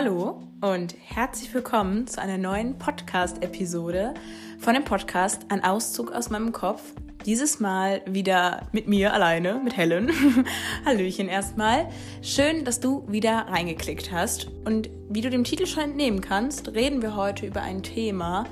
Hallo und herzlich willkommen zu einer neuen Podcast-Episode von dem Podcast Ein Auszug aus meinem Kopf. Dieses Mal wieder mit mir alleine, mit Helen. Hallöchen erstmal. Schön, dass du wieder reingeklickt hast. Und wie du dem Titel schon entnehmen kannst, reden wir heute über ein Thema,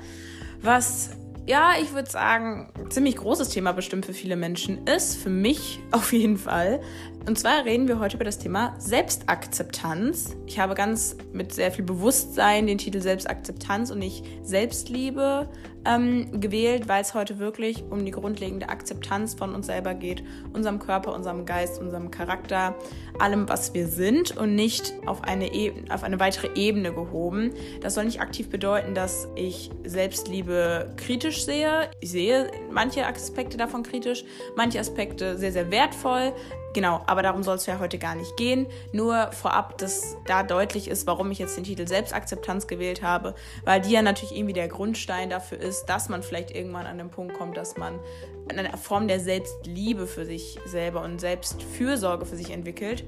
was ja, ich würde sagen, ziemlich großes Thema bestimmt für viele Menschen ist, für mich auf jeden Fall. Und zwar reden wir heute über das Thema Selbstakzeptanz. Ich habe ganz mit sehr viel Bewusstsein den Titel Selbstakzeptanz und nicht Selbstliebe ähm, gewählt, weil es heute wirklich um die grundlegende Akzeptanz von uns selber geht, unserem Körper, unserem Geist, unserem Charakter, allem, was wir sind und nicht auf eine, e auf eine weitere Ebene gehoben. Das soll nicht aktiv bedeuten, dass ich Selbstliebe kritisch sehe. Ich sehe manche Aspekte davon kritisch, manche Aspekte sehr, sehr wertvoll. Genau, aber darum soll es ja heute gar nicht gehen. Nur vorab, dass da deutlich ist, warum ich jetzt den Titel Selbstakzeptanz gewählt habe, weil die ja natürlich irgendwie der Grundstein dafür ist, dass man vielleicht irgendwann an den Punkt kommt, dass man eine Form der Selbstliebe für sich selber und Selbstfürsorge für sich entwickelt.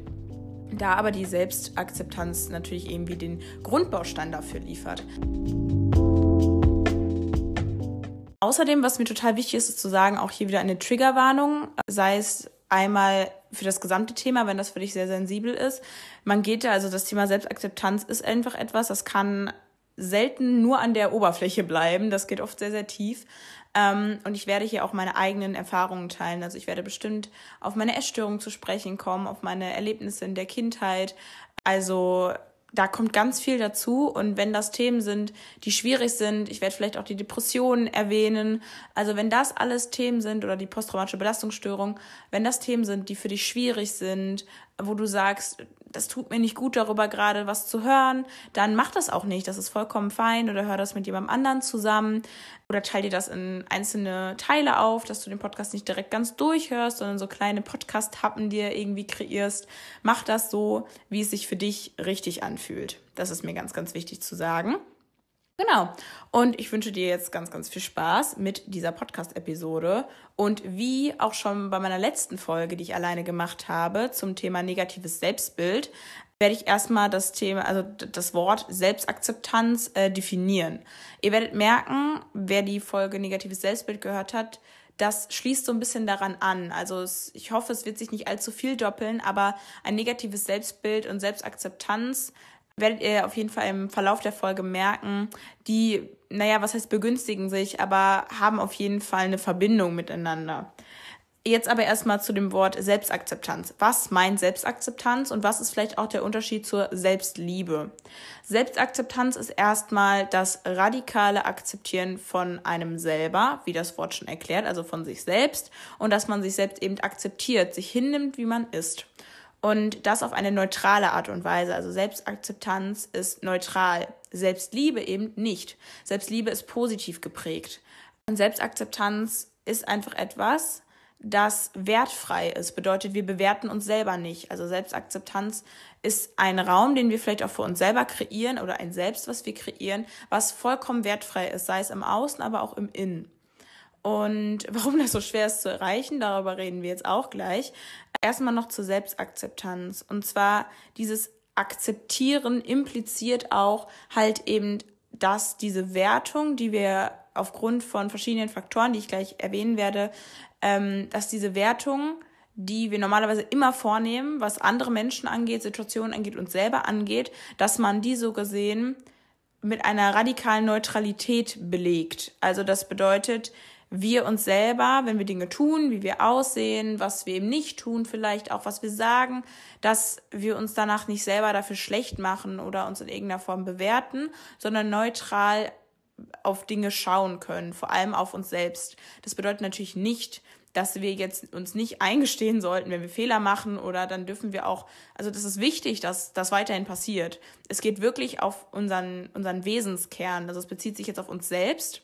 Da aber die Selbstakzeptanz natürlich irgendwie den Grundbaustein dafür liefert. Außerdem, was mir total wichtig ist, ist zu sagen, auch hier wieder eine Triggerwarnung, sei es einmal für das gesamte Thema, wenn das für dich sehr sensibel ist. Man geht da, also das Thema Selbstakzeptanz ist einfach etwas, das kann selten nur an der Oberfläche bleiben. Das geht oft sehr, sehr tief. Ähm, und ich werde hier auch meine eigenen Erfahrungen teilen. Also ich werde bestimmt auf meine Essstörung zu sprechen kommen, auf meine Erlebnisse in der Kindheit. Also da kommt ganz viel dazu. Und wenn das Themen sind, die schwierig sind, ich werde vielleicht auch die Depressionen erwähnen. Also wenn das alles Themen sind oder die posttraumatische Belastungsstörung, wenn das Themen sind, die für dich schwierig sind, wo du sagst, das tut mir nicht gut, darüber gerade was zu hören, dann mach das auch nicht. Das ist vollkommen fein oder hör das mit jemandem anderen zusammen oder teile dir das in einzelne Teile auf, dass du den Podcast nicht direkt ganz durchhörst, sondern so kleine Podcast-Happen dir irgendwie kreierst. Mach das so, wie es sich für dich richtig anfühlt. Das ist mir ganz, ganz wichtig zu sagen. Genau. Und ich wünsche dir jetzt ganz, ganz viel Spaß mit dieser Podcast-Episode. Und wie auch schon bei meiner letzten Folge, die ich alleine gemacht habe, zum Thema negatives Selbstbild, werde ich erstmal das Thema, also das Wort Selbstakzeptanz äh, definieren. Ihr werdet merken, wer die Folge negatives Selbstbild gehört hat, das schließt so ein bisschen daran an. Also es, ich hoffe, es wird sich nicht allzu viel doppeln, aber ein negatives Selbstbild und Selbstakzeptanz werdet ihr auf jeden Fall im Verlauf der Folge merken, die, naja, was heißt begünstigen sich, aber haben auf jeden Fall eine Verbindung miteinander. Jetzt aber erstmal zu dem Wort Selbstakzeptanz. Was meint Selbstakzeptanz und was ist vielleicht auch der Unterschied zur Selbstliebe? Selbstakzeptanz ist erstmal das radikale Akzeptieren von einem selber, wie das Wort schon erklärt, also von sich selbst und dass man sich selbst eben akzeptiert, sich hinnimmt, wie man ist. Und das auf eine neutrale Art und Weise. Also Selbstakzeptanz ist neutral. Selbstliebe eben nicht. Selbstliebe ist positiv geprägt. Und Selbstakzeptanz ist einfach etwas, das wertfrei ist. Bedeutet, wir bewerten uns selber nicht. Also Selbstakzeptanz ist ein Raum, den wir vielleicht auch für uns selber kreieren oder ein Selbst, was wir kreieren, was vollkommen wertfrei ist, sei es im Außen, aber auch im Innen. Und warum das so schwer ist zu erreichen, darüber reden wir jetzt auch gleich. Erstmal noch zur Selbstakzeptanz. Und zwar dieses Akzeptieren impliziert auch halt eben, dass diese Wertung, die wir aufgrund von verschiedenen Faktoren, die ich gleich erwähnen werde, ähm, dass diese Wertung, die wir normalerweise immer vornehmen, was andere Menschen angeht, Situationen angeht, und selber angeht, dass man die so gesehen mit einer radikalen Neutralität belegt. Also das bedeutet, wir uns selber, wenn wir Dinge tun, wie wir aussehen, was wir eben nicht tun, vielleicht auch was wir sagen, dass wir uns danach nicht selber dafür schlecht machen oder uns in irgendeiner Form bewerten, sondern neutral auf Dinge schauen können, vor allem auf uns selbst. Das bedeutet natürlich nicht, dass wir jetzt uns nicht eingestehen sollten, wenn wir Fehler machen oder dann dürfen wir auch, also das ist wichtig, dass das weiterhin passiert. Es geht wirklich auf unseren, unseren Wesenskern, also es bezieht sich jetzt auf uns selbst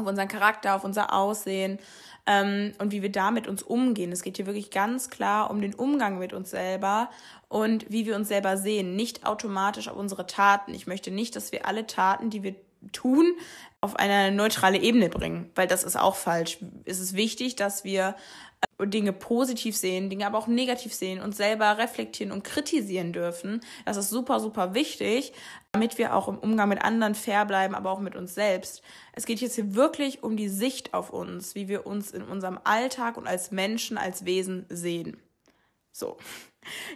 auf unseren Charakter, auf unser Aussehen ähm, und wie wir da mit uns umgehen. Es geht hier wirklich ganz klar um den Umgang mit uns selber und wie wir uns selber sehen, nicht automatisch auf unsere Taten. Ich möchte nicht, dass wir alle Taten, die wir tun, auf eine neutrale Ebene bringen, weil das ist auch falsch. Es ist wichtig, dass wir Dinge positiv sehen, Dinge aber auch negativ sehen und selber reflektieren und kritisieren dürfen. Das ist super, super wichtig, damit wir auch im Umgang mit anderen fair bleiben, aber auch mit uns selbst. Es geht jetzt hier wirklich um die Sicht auf uns, wie wir uns in unserem Alltag und als Menschen, als Wesen sehen. So.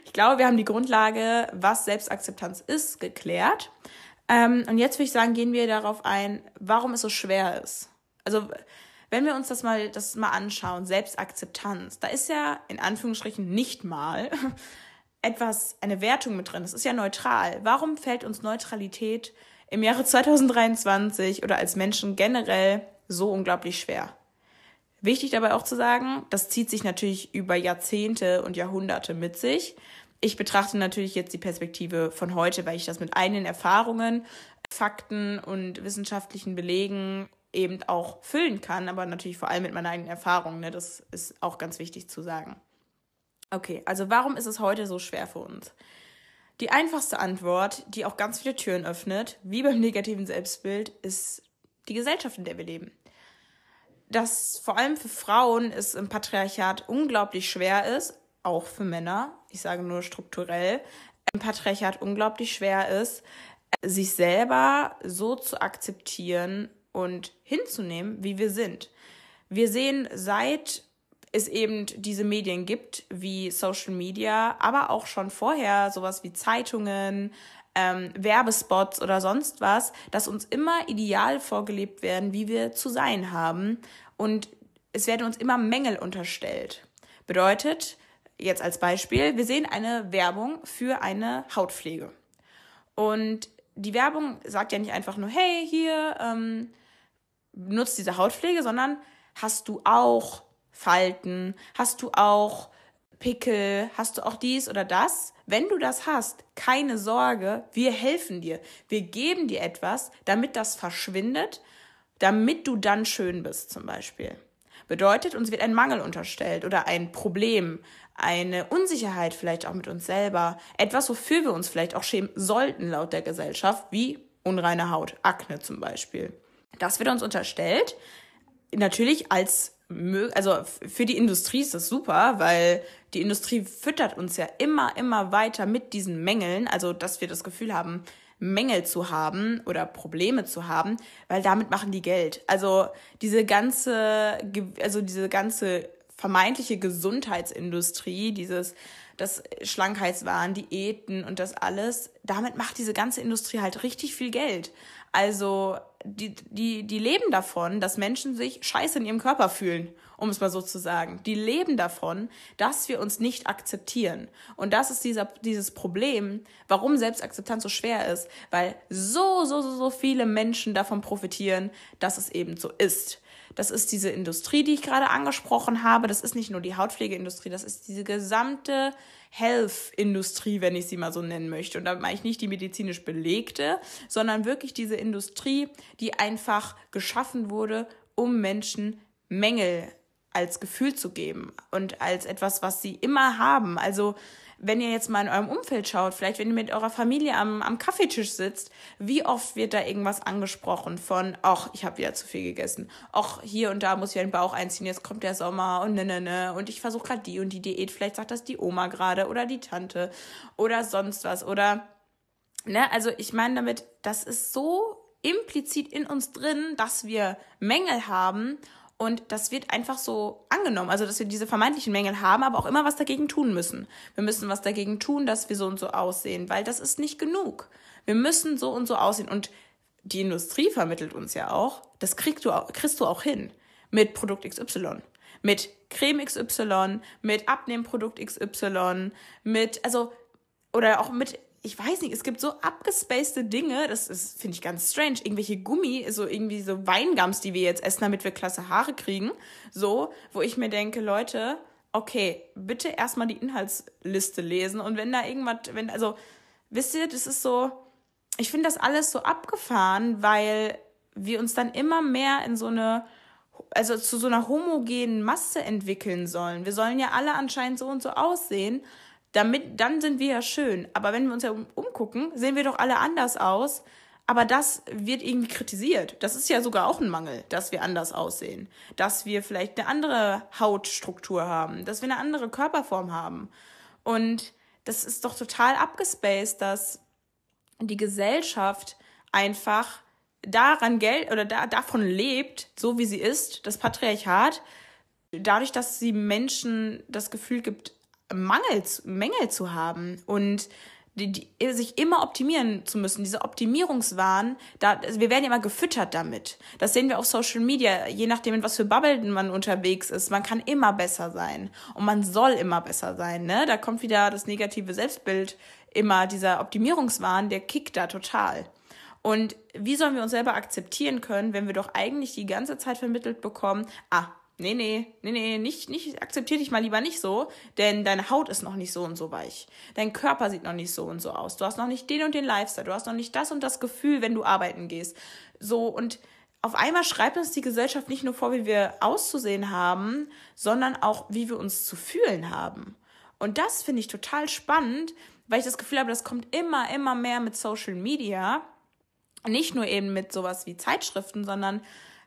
Ich glaube, wir haben die Grundlage, was Selbstakzeptanz ist, geklärt. Ähm, und jetzt würde ich sagen, gehen wir darauf ein, warum es so schwer ist. Also, wenn wir uns das mal, das mal anschauen, Selbstakzeptanz, da ist ja in Anführungsstrichen nicht mal etwas, eine Wertung mit drin. Es ist ja neutral. Warum fällt uns Neutralität im Jahre 2023 oder als Menschen generell so unglaublich schwer? Wichtig dabei auch zu sagen, das zieht sich natürlich über Jahrzehnte und Jahrhunderte mit sich ich betrachte natürlich jetzt die Perspektive von heute, weil ich das mit eigenen Erfahrungen, Fakten und wissenschaftlichen Belegen eben auch füllen kann, aber natürlich vor allem mit meiner eigenen Erfahrung. Ne? Das ist auch ganz wichtig zu sagen. Okay, also warum ist es heute so schwer für uns? Die einfachste Antwort, die auch ganz viele Türen öffnet, wie beim negativen Selbstbild, ist die Gesellschaft, in der wir leben. Dass vor allem für Frauen es im Patriarchat unglaublich schwer ist, auch für Männer, ich sage nur strukturell, im Patriarchat unglaublich schwer ist, sich selber so zu akzeptieren und hinzunehmen, wie wir sind. Wir sehen, seit es eben diese Medien gibt, wie Social Media, aber auch schon vorher sowas wie Zeitungen, ähm, Werbespots oder sonst was, dass uns immer ideal vorgelebt werden, wie wir zu sein haben. Und es werden uns immer Mängel unterstellt. Bedeutet, jetzt als Beispiel, wir sehen eine Werbung für eine Hautpflege. Und die Werbung sagt ja nicht einfach nur, hey, hier, ähm, nutzt diese Hautpflege, sondern hast du auch Falten, hast du auch Pickel, hast du auch dies oder das? Wenn du das hast, keine Sorge, wir helfen dir. Wir geben dir etwas, damit das verschwindet, damit du dann schön bist zum Beispiel. Bedeutet, uns wird ein Mangel unterstellt oder ein Problem, eine Unsicherheit vielleicht auch mit uns selber, etwas, wofür wir uns vielleicht auch schämen sollten laut der Gesellschaft, wie unreine Haut, Akne zum Beispiel. Das wird uns unterstellt, natürlich als also für die Industrie ist das super, weil die Industrie füttert uns ja immer, immer weiter mit diesen Mängeln, also dass wir das Gefühl haben, Mängel zu haben oder Probleme zu haben, weil damit machen die Geld. Also diese ganze, also diese ganze vermeintliche Gesundheitsindustrie, dieses das Schlankheitswahn, Diäten und das alles, damit macht diese ganze Industrie halt richtig viel Geld. Also die, die, die leben davon, dass Menschen sich scheiße in ihrem Körper fühlen, um es mal so zu sagen. Die leben davon, dass wir uns nicht akzeptieren. Und das ist dieser, dieses Problem, warum Selbstakzeptanz so schwer ist, weil so, so, so, so viele Menschen davon profitieren, dass es eben so ist. Das ist diese Industrie, die ich gerade angesprochen habe. Das ist nicht nur die Hautpflegeindustrie, das ist diese gesamte Health-Industrie, wenn ich sie mal so nennen möchte. Und da meine ich nicht die medizinisch belegte, sondern wirklich diese Industrie, die einfach geschaffen wurde, um Menschen Mängel als Gefühl zu geben und als etwas, was sie immer haben. Also wenn ihr jetzt mal in eurem Umfeld schaut, vielleicht wenn ihr mit eurer Familie am, am Kaffeetisch sitzt, wie oft wird da irgendwas angesprochen von, ach, ich habe wieder zu viel gegessen, ach, hier und da muss ich den Bauch einziehen, jetzt kommt der Sommer und ne, ne, ne, und ich versuche gerade die und die Diät, vielleicht sagt das die Oma gerade oder die Tante oder sonst was. Oder, ne, also ich meine damit, das ist so implizit in uns drin, dass wir Mängel haben und das wird einfach so angenommen, also dass wir diese vermeintlichen Mängel haben, aber auch immer was dagegen tun müssen. Wir müssen was dagegen tun, dass wir so und so aussehen, weil das ist nicht genug. Wir müssen so und so aussehen. Und die Industrie vermittelt uns ja auch, das kriegst du, kriegst du auch hin mit Produkt XY, mit Creme XY, mit Abnehmprodukt XY, mit, also, oder auch mit ich weiß nicht, es gibt so abgespacede Dinge, das ist, finde ich ganz strange. Irgendwelche Gummi, so irgendwie so Weingums, die wir jetzt essen, damit wir klasse Haare kriegen. So, wo ich mir denke, Leute, okay, bitte erstmal die Inhaltsliste lesen und wenn da irgendwas, wenn, also, wisst ihr, das ist so, ich finde das alles so abgefahren, weil wir uns dann immer mehr in so eine, also zu so einer homogenen Masse entwickeln sollen. Wir sollen ja alle anscheinend so und so aussehen damit, dann sind wir ja schön. Aber wenn wir uns ja umgucken, sehen wir doch alle anders aus, Aber das wird irgendwie kritisiert. Das ist ja sogar auch ein Mangel, dass wir anders aussehen. Dass wir vielleicht eine andere Hautstruktur haben. Dass wir eine andere Körperform haben. Und das ist doch total abgespaced, dass die Gesellschaft einfach daran Geld oder da, davon lebt, so wie sie ist, das Patriarchat, dadurch, dass sie Menschen das Gefühl gibt, Mangel, Mängel zu haben und die, die, sich immer optimieren zu müssen, diese Optimierungswahn, da, also wir werden ja immer gefüttert damit. Das sehen wir auf Social Media, je nachdem, in was für Bubble man unterwegs ist. Man kann immer besser sein und man soll immer besser sein. Ne? Da kommt wieder das negative Selbstbild, immer dieser Optimierungswahn, der kickt da total. Und wie sollen wir uns selber akzeptieren können, wenn wir doch eigentlich die ganze Zeit vermittelt bekommen, ah, nee, nee, nee, nee, nicht, nicht, akzeptier dich mal lieber nicht so, denn deine Haut ist noch nicht so und so weich. Dein Körper sieht noch nicht so und so aus. Du hast noch nicht den und den Lifestyle. Du hast noch nicht das und das Gefühl, wenn du arbeiten gehst. So, und auf einmal schreibt uns die Gesellschaft nicht nur vor, wie wir auszusehen haben, sondern auch, wie wir uns zu fühlen haben. Und das finde ich total spannend, weil ich das Gefühl habe, das kommt immer, immer mehr mit Social Media nicht nur eben mit sowas wie Zeitschriften, sondern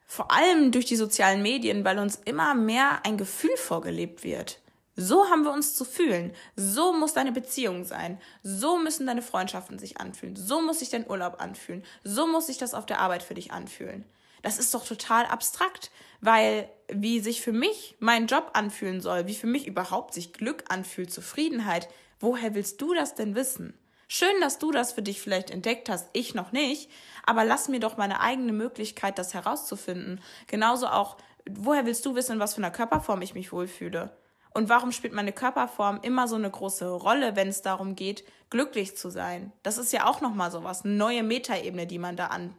vor allem durch die sozialen Medien, weil uns immer mehr ein Gefühl vorgelebt wird. So haben wir uns zu fühlen. So muss deine Beziehung sein. So müssen deine Freundschaften sich anfühlen. So muss sich dein Urlaub anfühlen. So muss sich das auf der Arbeit für dich anfühlen. Das ist doch total abstrakt, weil wie sich für mich mein Job anfühlen soll, wie für mich überhaupt sich Glück anfühlt, Zufriedenheit, woher willst du das denn wissen? Schön, dass du das für dich vielleicht entdeckt hast, ich noch nicht, aber lass mir doch meine eigene Möglichkeit, das herauszufinden. Genauso auch, woher willst du wissen, was für einer Körperform ich mich wohlfühle? Und warum spielt meine Körperform immer so eine große Rolle, wenn es darum geht, glücklich zu sein? Das ist ja auch nochmal so was, eine neue Metaebene, die man da an,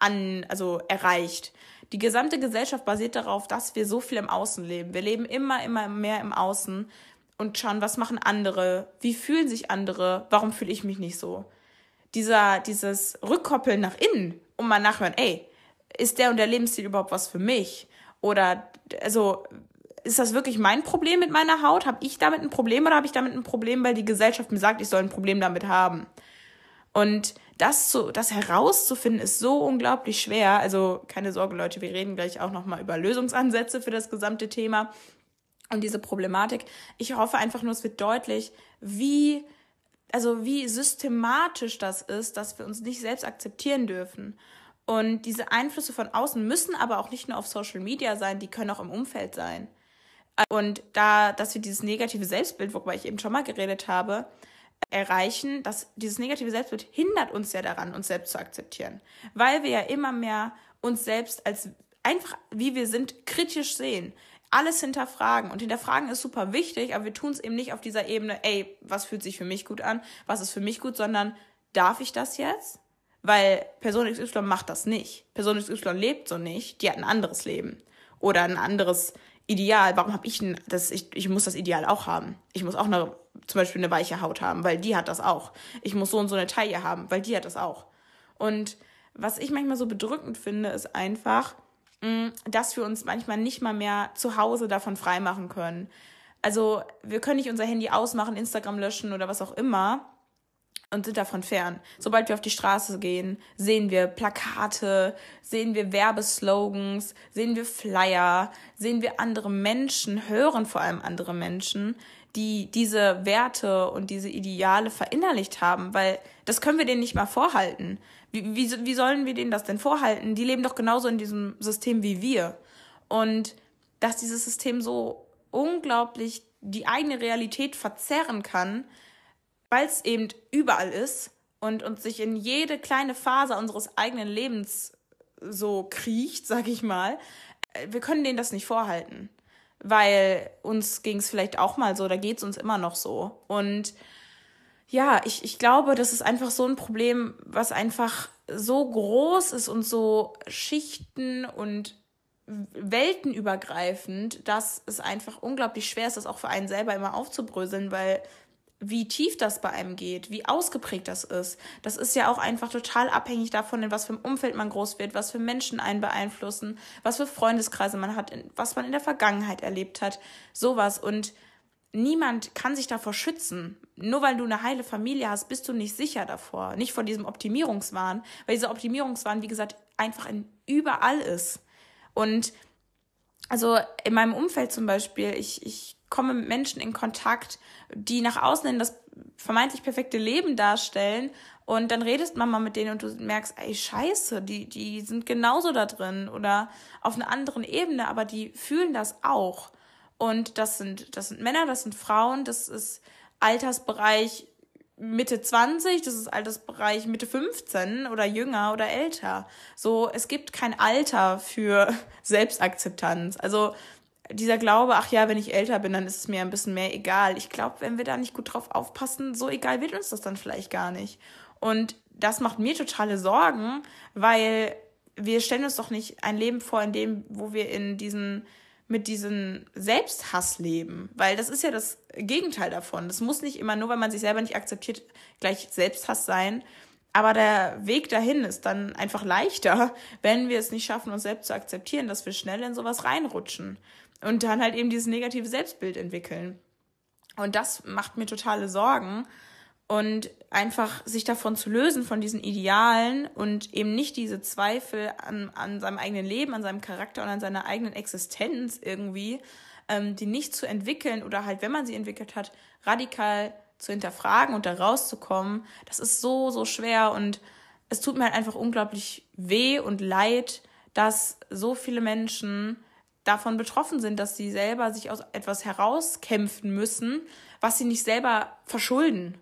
an, also erreicht. Die gesamte Gesellschaft basiert darauf, dass wir so viel im Außen leben. Wir leben immer, immer mehr im Außen und schauen, was machen andere, wie fühlen sich andere, warum fühle ich mich nicht so. Dieser, dieses Rückkoppeln nach innen und mal nachhören, ey, ist der und der Lebensstil überhaupt was für mich? Oder, also, ist das wirklich mein Problem mit meiner Haut? Habe ich damit ein Problem oder habe ich damit ein Problem, weil die Gesellschaft mir sagt, ich soll ein Problem damit haben? Und das, zu, das herauszufinden, ist so unglaublich schwer. Also keine Sorge, Leute, wir reden gleich auch nochmal über Lösungsansätze für das gesamte Thema und diese Problematik. Ich hoffe einfach nur, es wird deutlich, wie, also wie systematisch das ist, dass wir uns nicht selbst akzeptieren dürfen. Und diese Einflüsse von außen müssen aber auch nicht nur auf Social Media sein, die können auch im Umfeld sein. Und da, dass wir dieses negative Selbstbild, worüber ich eben schon mal geredet habe, erreichen, dass dieses negative Selbstbild hindert uns ja daran, uns selbst zu akzeptieren. Weil wir ja immer mehr uns selbst als einfach, wie wir sind, kritisch sehen alles hinterfragen. Und hinterfragen ist super wichtig, aber wir tun es eben nicht auf dieser Ebene, ey, was fühlt sich für mich gut an, was ist für mich gut, sondern darf ich das jetzt? Weil Person XY macht das nicht. Person XY lebt so nicht, die hat ein anderes Leben. Oder ein anderes Ideal. Warum habe ich ein, das, ich, ich muss das Ideal auch haben. Ich muss auch eine, zum Beispiel eine weiche Haut haben, weil die hat das auch. Ich muss so und so eine Taille haben, weil die hat das auch. Und was ich manchmal so bedrückend finde, ist einfach, dass wir uns manchmal nicht mal mehr zu Hause davon freimachen können. Also wir können nicht unser Handy ausmachen, Instagram löschen oder was auch immer und sind davon fern. Sobald wir auf die Straße gehen, sehen wir Plakate, sehen wir Werbeslogans, sehen wir Flyer, sehen wir andere Menschen, hören vor allem andere Menschen, die diese Werte und diese Ideale verinnerlicht haben, weil das können wir denen nicht mal vorhalten. Wie, wie, sollen wir denen das denn vorhalten? Die leben doch genauso in diesem System wie wir. Und dass dieses System so unglaublich die eigene Realität verzerren kann, weil es eben überall ist und uns sich in jede kleine Phase unseres eigenen Lebens so kriecht, sag ich mal. Wir können denen das nicht vorhalten weil uns ging es vielleicht auch mal so, da geht es uns immer noch so. Und ja, ich, ich glaube, das ist einfach so ein Problem, was einfach so groß ist und so schichten und weltenübergreifend, dass es einfach unglaublich schwer ist, das auch für einen selber immer aufzubröseln, weil wie tief das bei einem geht, wie ausgeprägt das ist. Das ist ja auch einfach total abhängig davon, in was für einem Umfeld man groß wird, was für Menschen einen beeinflussen, was für Freundeskreise man hat, was man in der Vergangenheit erlebt hat, sowas. Und niemand kann sich davor schützen. Nur weil du eine heile Familie hast, bist du nicht sicher davor. Nicht vor diesem Optimierungswahn, weil dieser Optimierungswahn, wie gesagt, einfach in überall ist. Und also in meinem Umfeld zum Beispiel, ich, ich komme mit Menschen in Kontakt, die nach außen hin das vermeintlich perfekte Leben darstellen. Und dann redest man mal mit denen und du merkst, ey, scheiße, die, die sind genauso da drin oder auf einer anderen Ebene, aber die fühlen das auch. Und das sind, das sind Männer, das sind Frauen, das ist Altersbereich Mitte 20, das ist Altersbereich Mitte 15 oder jünger oder älter. So, es gibt kein Alter für Selbstakzeptanz. Also dieser Glaube, ach ja, wenn ich älter bin, dann ist es mir ein bisschen mehr egal. Ich glaube, wenn wir da nicht gut drauf aufpassen, so egal wird uns das dann vielleicht gar nicht. Und das macht mir totale Sorgen, weil wir stellen uns doch nicht ein Leben vor, in dem, wo wir in diesen mit diesem Selbsthass leben, weil das ist ja das Gegenteil davon. Das muss nicht immer nur, weil man sich selber nicht akzeptiert, gleich Selbsthass sein. Aber der Weg dahin ist dann einfach leichter, wenn wir es nicht schaffen, uns selbst zu akzeptieren, dass wir schnell in sowas reinrutschen und dann halt eben dieses negative Selbstbild entwickeln. Und das macht mir totale Sorgen, und einfach sich davon zu lösen, von diesen Idealen und eben nicht diese Zweifel an, an seinem eigenen Leben, an seinem Charakter und an seiner eigenen Existenz irgendwie, ähm, die nicht zu entwickeln oder halt, wenn man sie entwickelt hat, radikal zu hinterfragen und da rauszukommen, das ist so, so schwer und es tut mir halt einfach unglaublich weh und leid, dass so viele Menschen davon betroffen sind, dass sie selber sich aus etwas herauskämpfen müssen, was sie nicht selber verschulden.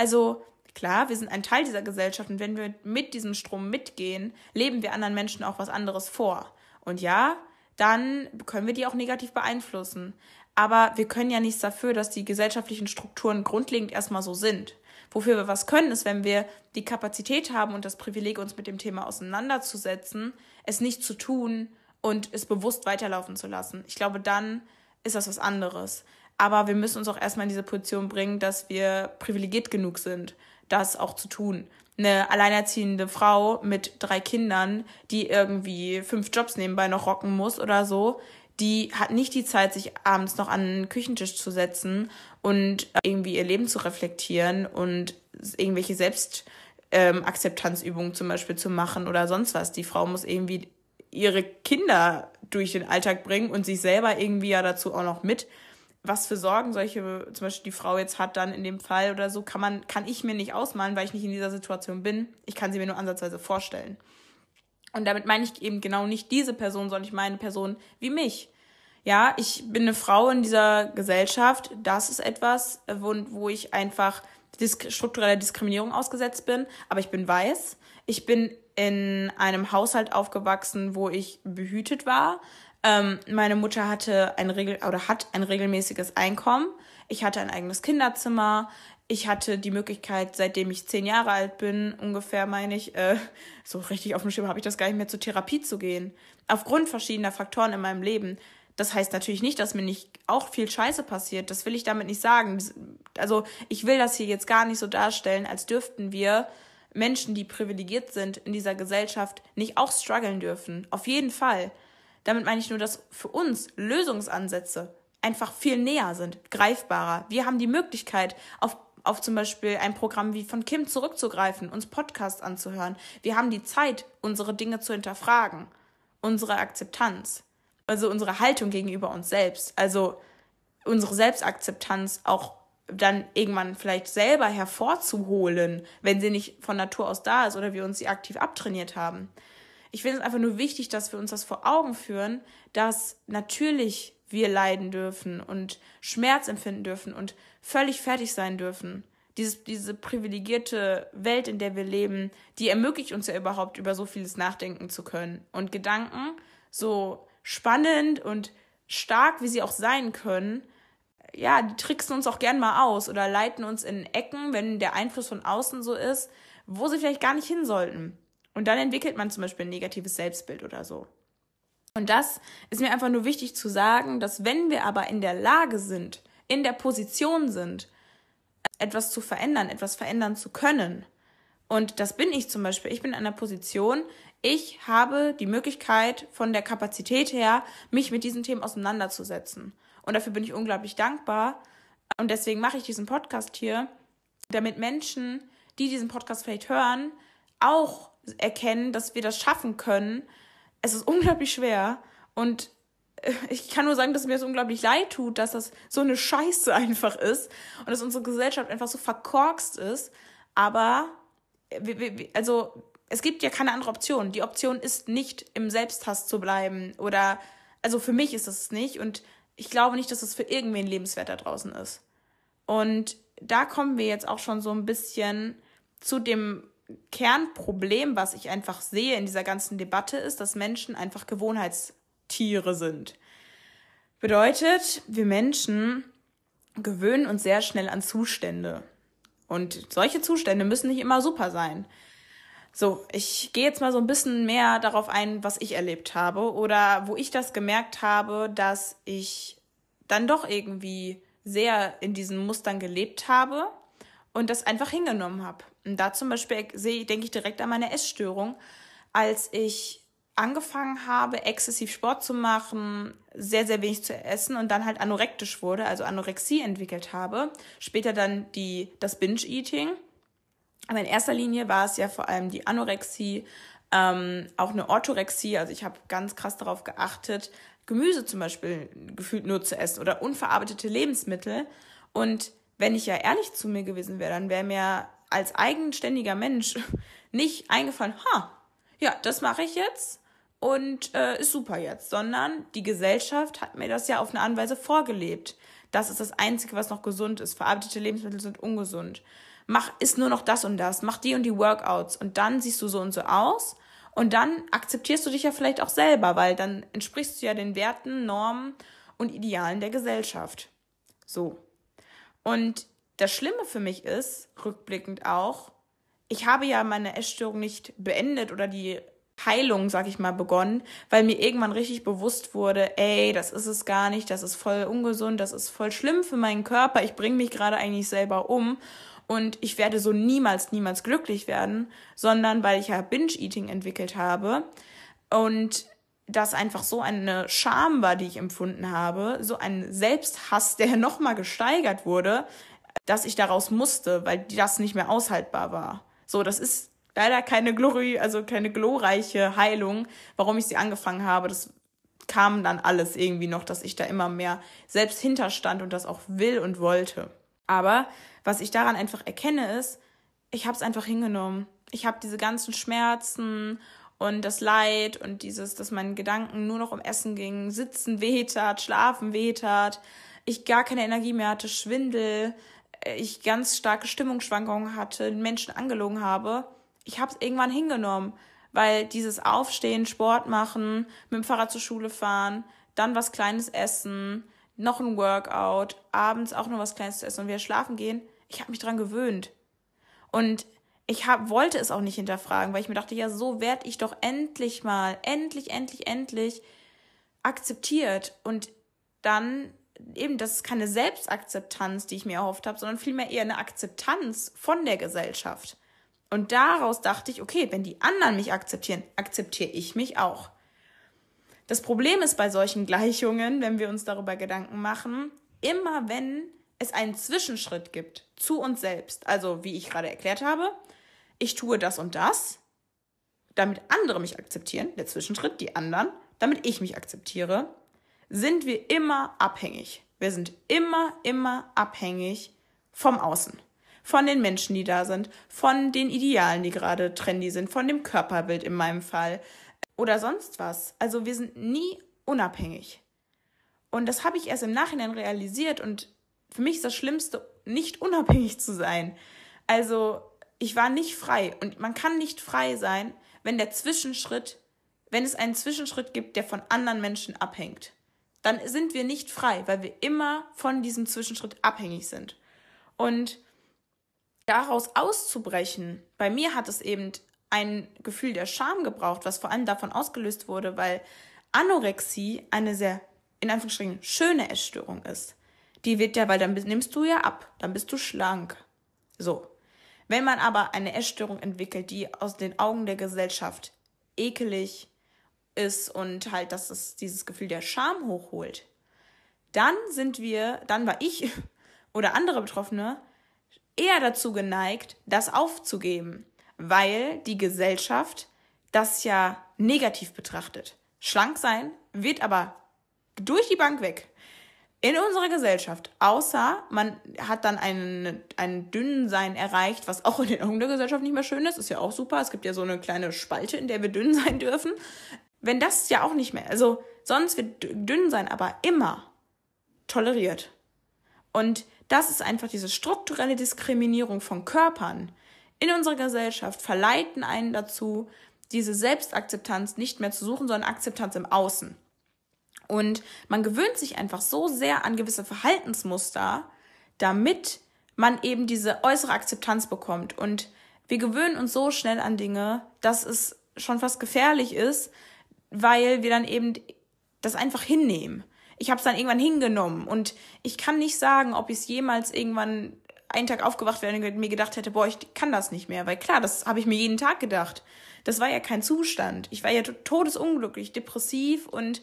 Also klar, wir sind ein Teil dieser Gesellschaft und wenn wir mit diesem Strom mitgehen, leben wir anderen Menschen auch was anderes vor. Und ja, dann können wir die auch negativ beeinflussen. Aber wir können ja nichts dafür, dass die gesellschaftlichen Strukturen grundlegend erstmal so sind. Wofür wir was können, ist, wenn wir die Kapazität haben und das Privileg, uns mit dem Thema auseinanderzusetzen, es nicht zu tun und es bewusst weiterlaufen zu lassen. Ich glaube, dann ist das was anderes. Aber wir müssen uns auch erstmal in diese Position bringen, dass wir privilegiert genug sind, das auch zu tun. Eine alleinerziehende Frau mit drei Kindern, die irgendwie fünf Jobs nebenbei noch rocken muss oder so, die hat nicht die Zeit, sich abends noch an den Küchentisch zu setzen und irgendwie ihr Leben zu reflektieren und irgendwelche Selbstakzeptanzübungen ähm, zum Beispiel zu machen oder sonst was. Die Frau muss irgendwie ihre Kinder durch den Alltag bringen und sich selber irgendwie ja dazu auch noch mit was für Sorgen solche, zum Beispiel die Frau jetzt hat dann in dem Fall oder so, kann man, kann ich mir nicht ausmalen, weil ich nicht in dieser Situation bin. Ich kann sie mir nur ansatzweise vorstellen. Und damit meine ich eben genau nicht diese Person, sondern ich meine Person wie mich. Ja, ich bin eine Frau in dieser Gesellschaft. Das ist etwas, wo, wo ich einfach disk struktureller Diskriminierung ausgesetzt bin. Aber ich bin weiß. Ich bin in einem Haushalt aufgewachsen, wo ich behütet war. Ähm, meine Mutter hatte ein regel oder hat ein regelmäßiges Einkommen. Ich hatte ein eigenes Kinderzimmer. Ich hatte die Möglichkeit, seitdem ich zehn Jahre alt bin, ungefähr meine ich, äh, so richtig auf dem Schirm habe ich das gar nicht mehr zur Therapie zu gehen. Aufgrund verschiedener Faktoren in meinem Leben. Das heißt natürlich nicht, dass mir nicht auch viel Scheiße passiert. Das will ich damit nicht sagen. Also ich will das hier jetzt gar nicht so darstellen, als dürften wir Menschen, die privilegiert sind in dieser Gesellschaft, nicht auch strugglen dürfen. Auf jeden Fall. Damit meine ich nur, dass für uns Lösungsansätze einfach viel näher sind, greifbarer. Wir haben die Möglichkeit, auf, auf zum Beispiel ein Programm wie von Kim zurückzugreifen, uns Podcasts anzuhören. Wir haben die Zeit, unsere Dinge zu hinterfragen, unsere Akzeptanz, also unsere Haltung gegenüber uns selbst, also unsere Selbstakzeptanz auch dann irgendwann vielleicht selber hervorzuholen, wenn sie nicht von Natur aus da ist oder wir uns sie aktiv abtrainiert haben. Ich finde es einfach nur wichtig, dass wir uns das vor Augen führen, dass natürlich wir leiden dürfen und Schmerz empfinden dürfen und völlig fertig sein dürfen. Dieses, diese privilegierte Welt, in der wir leben, die ermöglicht uns ja überhaupt über so vieles nachdenken zu können. Und Gedanken, so spannend und stark wie sie auch sein können, ja, die tricksen uns auch gern mal aus oder leiten uns in Ecken, wenn der Einfluss von außen so ist, wo sie vielleicht gar nicht hin sollten. Und dann entwickelt man zum Beispiel ein negatives Selbstbild oder so. Und das ist mir einfach nur wichtig zu sagen, dass wenn wir aber in der Lage sind, in der Position sind, etwas zu verändern, etwas verändern zu können, und das bin ich zum Beispiel, ich bin in einer Position, ich habe die Möglichkeit von der Kapazität her, mich mit diesen Themen auseinanderzusetzen. Und dafür bin ich unglaublich dankbar. Und deswegen mache ich diesen Podcast hier, damit Menschen, die diesen Podcast vielleicht hören, auch erkennen, dass wir das schaffen können. Es ist unglaublich schwer und äh, ich kann nur sagen, dass mir das unglaublich leid tut, dass das so eine Scheiße einfach ist und dass unsere Gesellschaft einfach so verkorkst ist. Aber, also, es gibt ja keine andere Option. Die Option ist nicht im Selbsthass zu bleiben oder, also für mich ist es nicht und ich glaube nicht, dass es für irgendwen lebenswert da draußen ist. Und da kommen wir jetzt auch schon so ein bisschen zu dem Kernproblem, was ich einfach sehe in dieser ganzen Debatte, ist, dass Menschen einfach Gewohnheitstiere sind. Bedeutet, wir Menschen gewöhnen uns sehr schnell an Zustände. Und solche Zustände müssen nicht immer super sein. So, ich gehe jetzt mal so ein bisschen mehr darauf ein, was ich erlebt habe oder wo ich das gemerkt habe, dass ich dann doch irgendwie sehr in diesen Mustern gelebt habe und das einfach hingenommen habe. Und da zum Beispiel sehe, denke ich direkt an meine Essstörung, als ich angefangen habe, exzessiv Sport zu machen, sehr, sehr wenig zu essen und dann halt anorektisch wurde, also Anorexie entwickelt habe. Später dann die, das Binge-Eating. Aber in erster Linie war es ja vor allem die Anorexie, ähm, auch eine Orthorexie. Also ich habe ganz krass darauf geachtet, Gemüse zum Beispiel gefühlt nur zu essen oder unverarbeitete Lebensmittel. Und wenn ich ja ehrlich zu mir gewesen wäre, dann wäre mir als eigenständiger Mensch nicht eingefallen, ha, ja, das mache ich jetzt und äh, ist super jetzt, sondern die Gesellschaft hat mir das ja auf eine Art Weise vorgelebt. Das ist das Einzige, was noch gesund ist. Verarbeitete Lebensmittel sind ungesund. Mach, ist nur noch das und das. Mach die und die Workouts. Und dann siehst du so und so aus. Und dann akzeptierst du dich ja vielleicht auch selber, weil dann entsprichst du ja den Werten, Normen und Idealen der Gesellschaft. So. Und das Schlimme für mich ist, rückblickend auch, ich habe ja meine Essstörung nicht beendet oder die Heilung, sag ich mal, begonnen, weil mir irgendwann richtig bewusst wurde, ey, das ist es gar nicht, das ist voll ungesund, das ist voll schlimm für meinen Körper, ich bringe mich gerade eigentlich selber um und ich werde so niemals, niemals glücklich werden, sondern weil ich ja Binge-Eating entwickelt habe und das einfach so eine Scham war, die ich empfunden habe, so ein Selbsthass, der nochmal gesteigert wurde, dass ich daraus musste, weil das nicht mehr aushaltbar war. So, das ist leider keine Glory, also keine glorreiche Heilung, warum ich sie angefangen habe. Das kam dann alles irgendwie noch, dass ich da immer mehr selbst hinterstand und das auch will und wollte. Aber was ich daran einfach erkenne, ist, ich habe es einfach hingenommen. Ich habe diese ganzen Schmerzen und das Leid und dieses, dass meine Gedanken nur noch um Essen gingen, Sitzen wehtat, Schlafen wehtat, ich gar keine Energie mehr hatte, Schwindel, ich ganz starke Stimmungsschwankungen hatte, Menschen angelogen habe, ich habe es irgendwann hingenommen, weil dieses Aufstehen, Sport machen, mit dem Fahrrad zur Schule fahren, dann was Kleines essen, noch ein Workout, abends auch noch was Kleines zu essen und wieder schlafen gehen, ich habe mich dran gewöhnt. Und ich hab, wollte es auch nicht hinterfragen, weil ich mir dachte, ja, so werde ich doch endlich mal, endlich, endlich, endlich akzeptiert. Und dann eben, das ist keine Selbstakzeptanz, die ich mir erhofft habe, sondern vielmehr eher eine Akzeptanz von der Gesellschaft. Und daraus dachte ich, okay, wenn die anderen mich akzeptieren, akzeptiere ich mich auch. Das Problem ist bei solchen Gleichungen, wenn wir uns darüber Gedanken machen, immer wenn es einen Zwischenschritt gibt zu uns selbst, also wie ich gerade erklärt habe, ich tue das und das, damit andere mich akzeptieren, der Zwischenschritt, die anderen, damit ich mich akzeptiere, sind wir immer abhängig. Wir sind immer, immer abhängig vom Außen. Von den Menschen, die da sind, von den Idealen, die gerade trendy sind, von dem Körperbild in meinem Fall oder sonst was. Also wir sind nie unabhängig. Und das habe ich erst im Nachhinein realisiert und für mich ist das Schlimmste, nicht unabhängig zu sein. Also ich war nicht frei und man kann nicht frei sein, wenn der Zwischenschritt, wenn es einen Zwischenschritt gibt, der von anderen Menschen abhängt dann sind wir nicht frei, weil wir immer von diesem Zwischenschritt abhängig sind. Und daraus auszubrechen, bei mir hat es eben ein Gefühl der Scham gebraucht, was vor allem davon ausgelöst wurde, weil Anorexie eine sehr, in Anführungsstrichen, schöne Essstörung ist. Die wird ja, weil dann nimmst du ja ab, dann bist du schlank. So. Wenn man aber eine Essstörung entwickelt, die aus den Augen der Gesellschaft ekelig, ist und halt, dass es dieses Gefühl der Scham hochholt, dann sind wir, dann war ich oder andere Betroffene eher dazu geneigt, das aufzugeben, weil die Gesellschaft das ja negativ betrachtet. Schlank sein wird aber durch die Bank weg in unserer Gesellschaft, außer man hat dann einen, einen Dünnsein erreicht, was auch in der Gesellschaft nicht mehr schön ist, ist ja auch super. Es gibt ja so eine kleine Spalte, in der wir dünn sein dürfen. Wenn das ja auch nicht mehr, also sonst wird dünn sein aber immer toleriert. Und das ist einfach diese strukturelle Diskriminierung von Körpern in unserer Gesellschaft, verleiten einen dazu, diese Selbstakzeptanz nicht mehr zu suchen, sondern Akzeptanz im Außen. Und man gewöhnt sich einfach so sehr an gewisse Verhaltensmuster, damit man eben diese äußere Akzeptanz bekommt. Und wir gewöhnen uns so schnell an Dinge, dass es schon fast gefährlich ist, weil wir dann eben das einfach hinnehmen. Ich habe es dann irgendwann hingenommen und ich kann nicht sagen, ob ich es jemals irgendwann einen Tag aufgewacht wäre und mir gedacht hätte, boah, ich kann das nicht mehr. Weil klar, das habe ich mir jeden Tag gedacht. Das war ja kein Zustand. Ich war ja todesunglücklich, depressiv und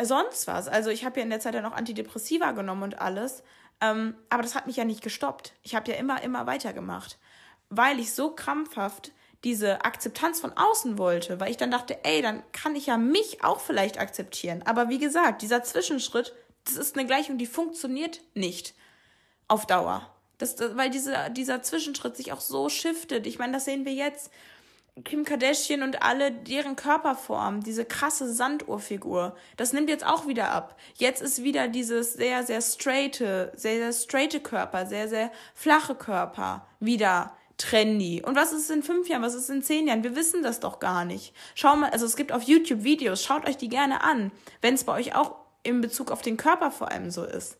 sonst was. Also ich habe ja in der Zeit ja noch Antidepressiva genommen und alles. Ähm, aber das hat mich ja nicht gestoppt. Ich habe ja immer, immer weitergemacht. Weil ich so krampfhaft diese Akzeptanz von außen wollte, weil ich dann dachte, ey, dann kann ich ja mich auch vielleicht akzeptieren. Aber wie gesagt, dieser Zwischenschritt, das ist eine Gleichung, die funktioniert nicht auf Dauer. Das, weil diese, dieser Zwischenschritt sich auch so shiftet. Ich meine, das sehen wir jetzt. Kim Kardashian und alle deren Körperform, diese krasse Sanduhrfigur, das nimmt jetzt auch wieder ab. Jetzt ist wieder dieses sehr, sehr straighte, sehr, sehr straighte Körper, sehr, sehr flache Körper wieder trendy. Und was ist in fünf Jahren, was ist in zehn Jahren? Wir wissen das doch gar nicht. Schau mal, also es gibt auf YouTube Videos, schaut euch die gerne an, wenn es bei euch auch in Bezug auf den Körper vor allem so ist.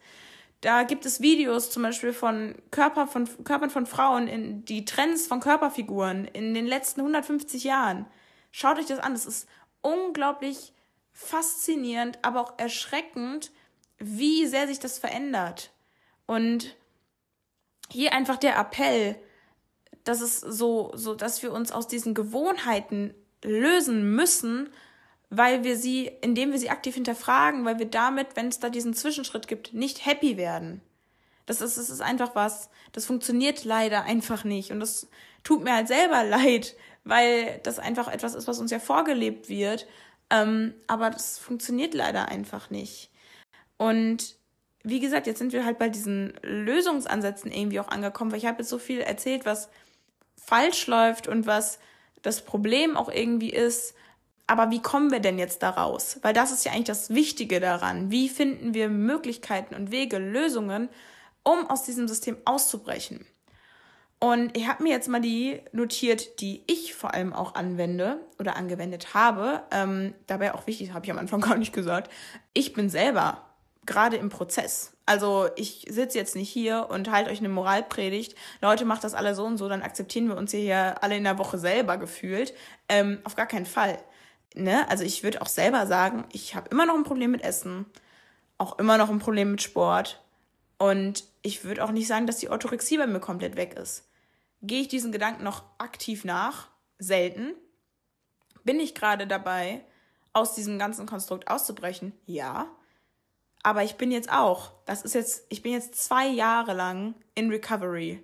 Da gibt es Videos zum Beispiel von, Körper, von Körpern von Frauen, in die Trends von Körperfiguren in den letzten 150 Jahren. Schaut euch das an. Es ist unglaublich faszinierend, aber auch erschreckend, wie sehr sich das verändert. Und hier einfach der Appell, dass es so, so, dass wir uns aus diesen Gewohnheiten lösen müssen weil wir sie, indem wir sie aktiv hinterfragen, weil wir damit, wenn es da diesen Zwischenschritt gibt, nicht happy werden. Das ist, das ist einfach was, das funktioniert leider einfach nicht. Und das tut mir halt selber leid, weil das einfach etwas ist, was uns ja vorgelebt wird. Ähm, aber das funktioniert leider einfach nicht. Und wie gesagt, jetzt sind wir halt bei diesen Lösungsansätzen irgendwie auch angekommen, weil ich habe jetzt so viel erzählt, was falsch läuft und was das Problem auch irgendwie ist. Aber wie kommen wir denn jetzt da raus? Weil das ist ja eigentlich das Wichtige daran. Wie finden wir Möglichkeiten und Wege, Lösungen, um aus diesem System auszubrechen? Und ich habe mir jetzt mal die notiert, die ich vor allem auch anwende oder angewendet habe. Ähm, dabei auch wichtig, habe ich am Anfang gar nicht gesagt. Ich bin selber gerade im Prozess. Also ich sitze jetzt nicht hier und halte euch eine Moralpredigt. Leute, macht das alle so und so, dann akzeptieren wir uns hier alle in der Woche selber gefühlt. Ähm, auf gar keinen Fall ne, also ich würde auch selber sagen, ich habe immer noch ein Problem mit Essen, auch immer noch ein Problem mit Sport. Und ich würde auch nicht sagen, dass die Orthorexie bei mir komplett weg ist. Gehe ich diesen Gedanken noch aktiv nach? Selten. Bin ich gerade dabei, aus diesem ganzen Konstrukt auszubrechen? Ja. Aber ich bin jetzt auch, das ist jetzt, ich bin jetzt zwei Jahre lang in Recovery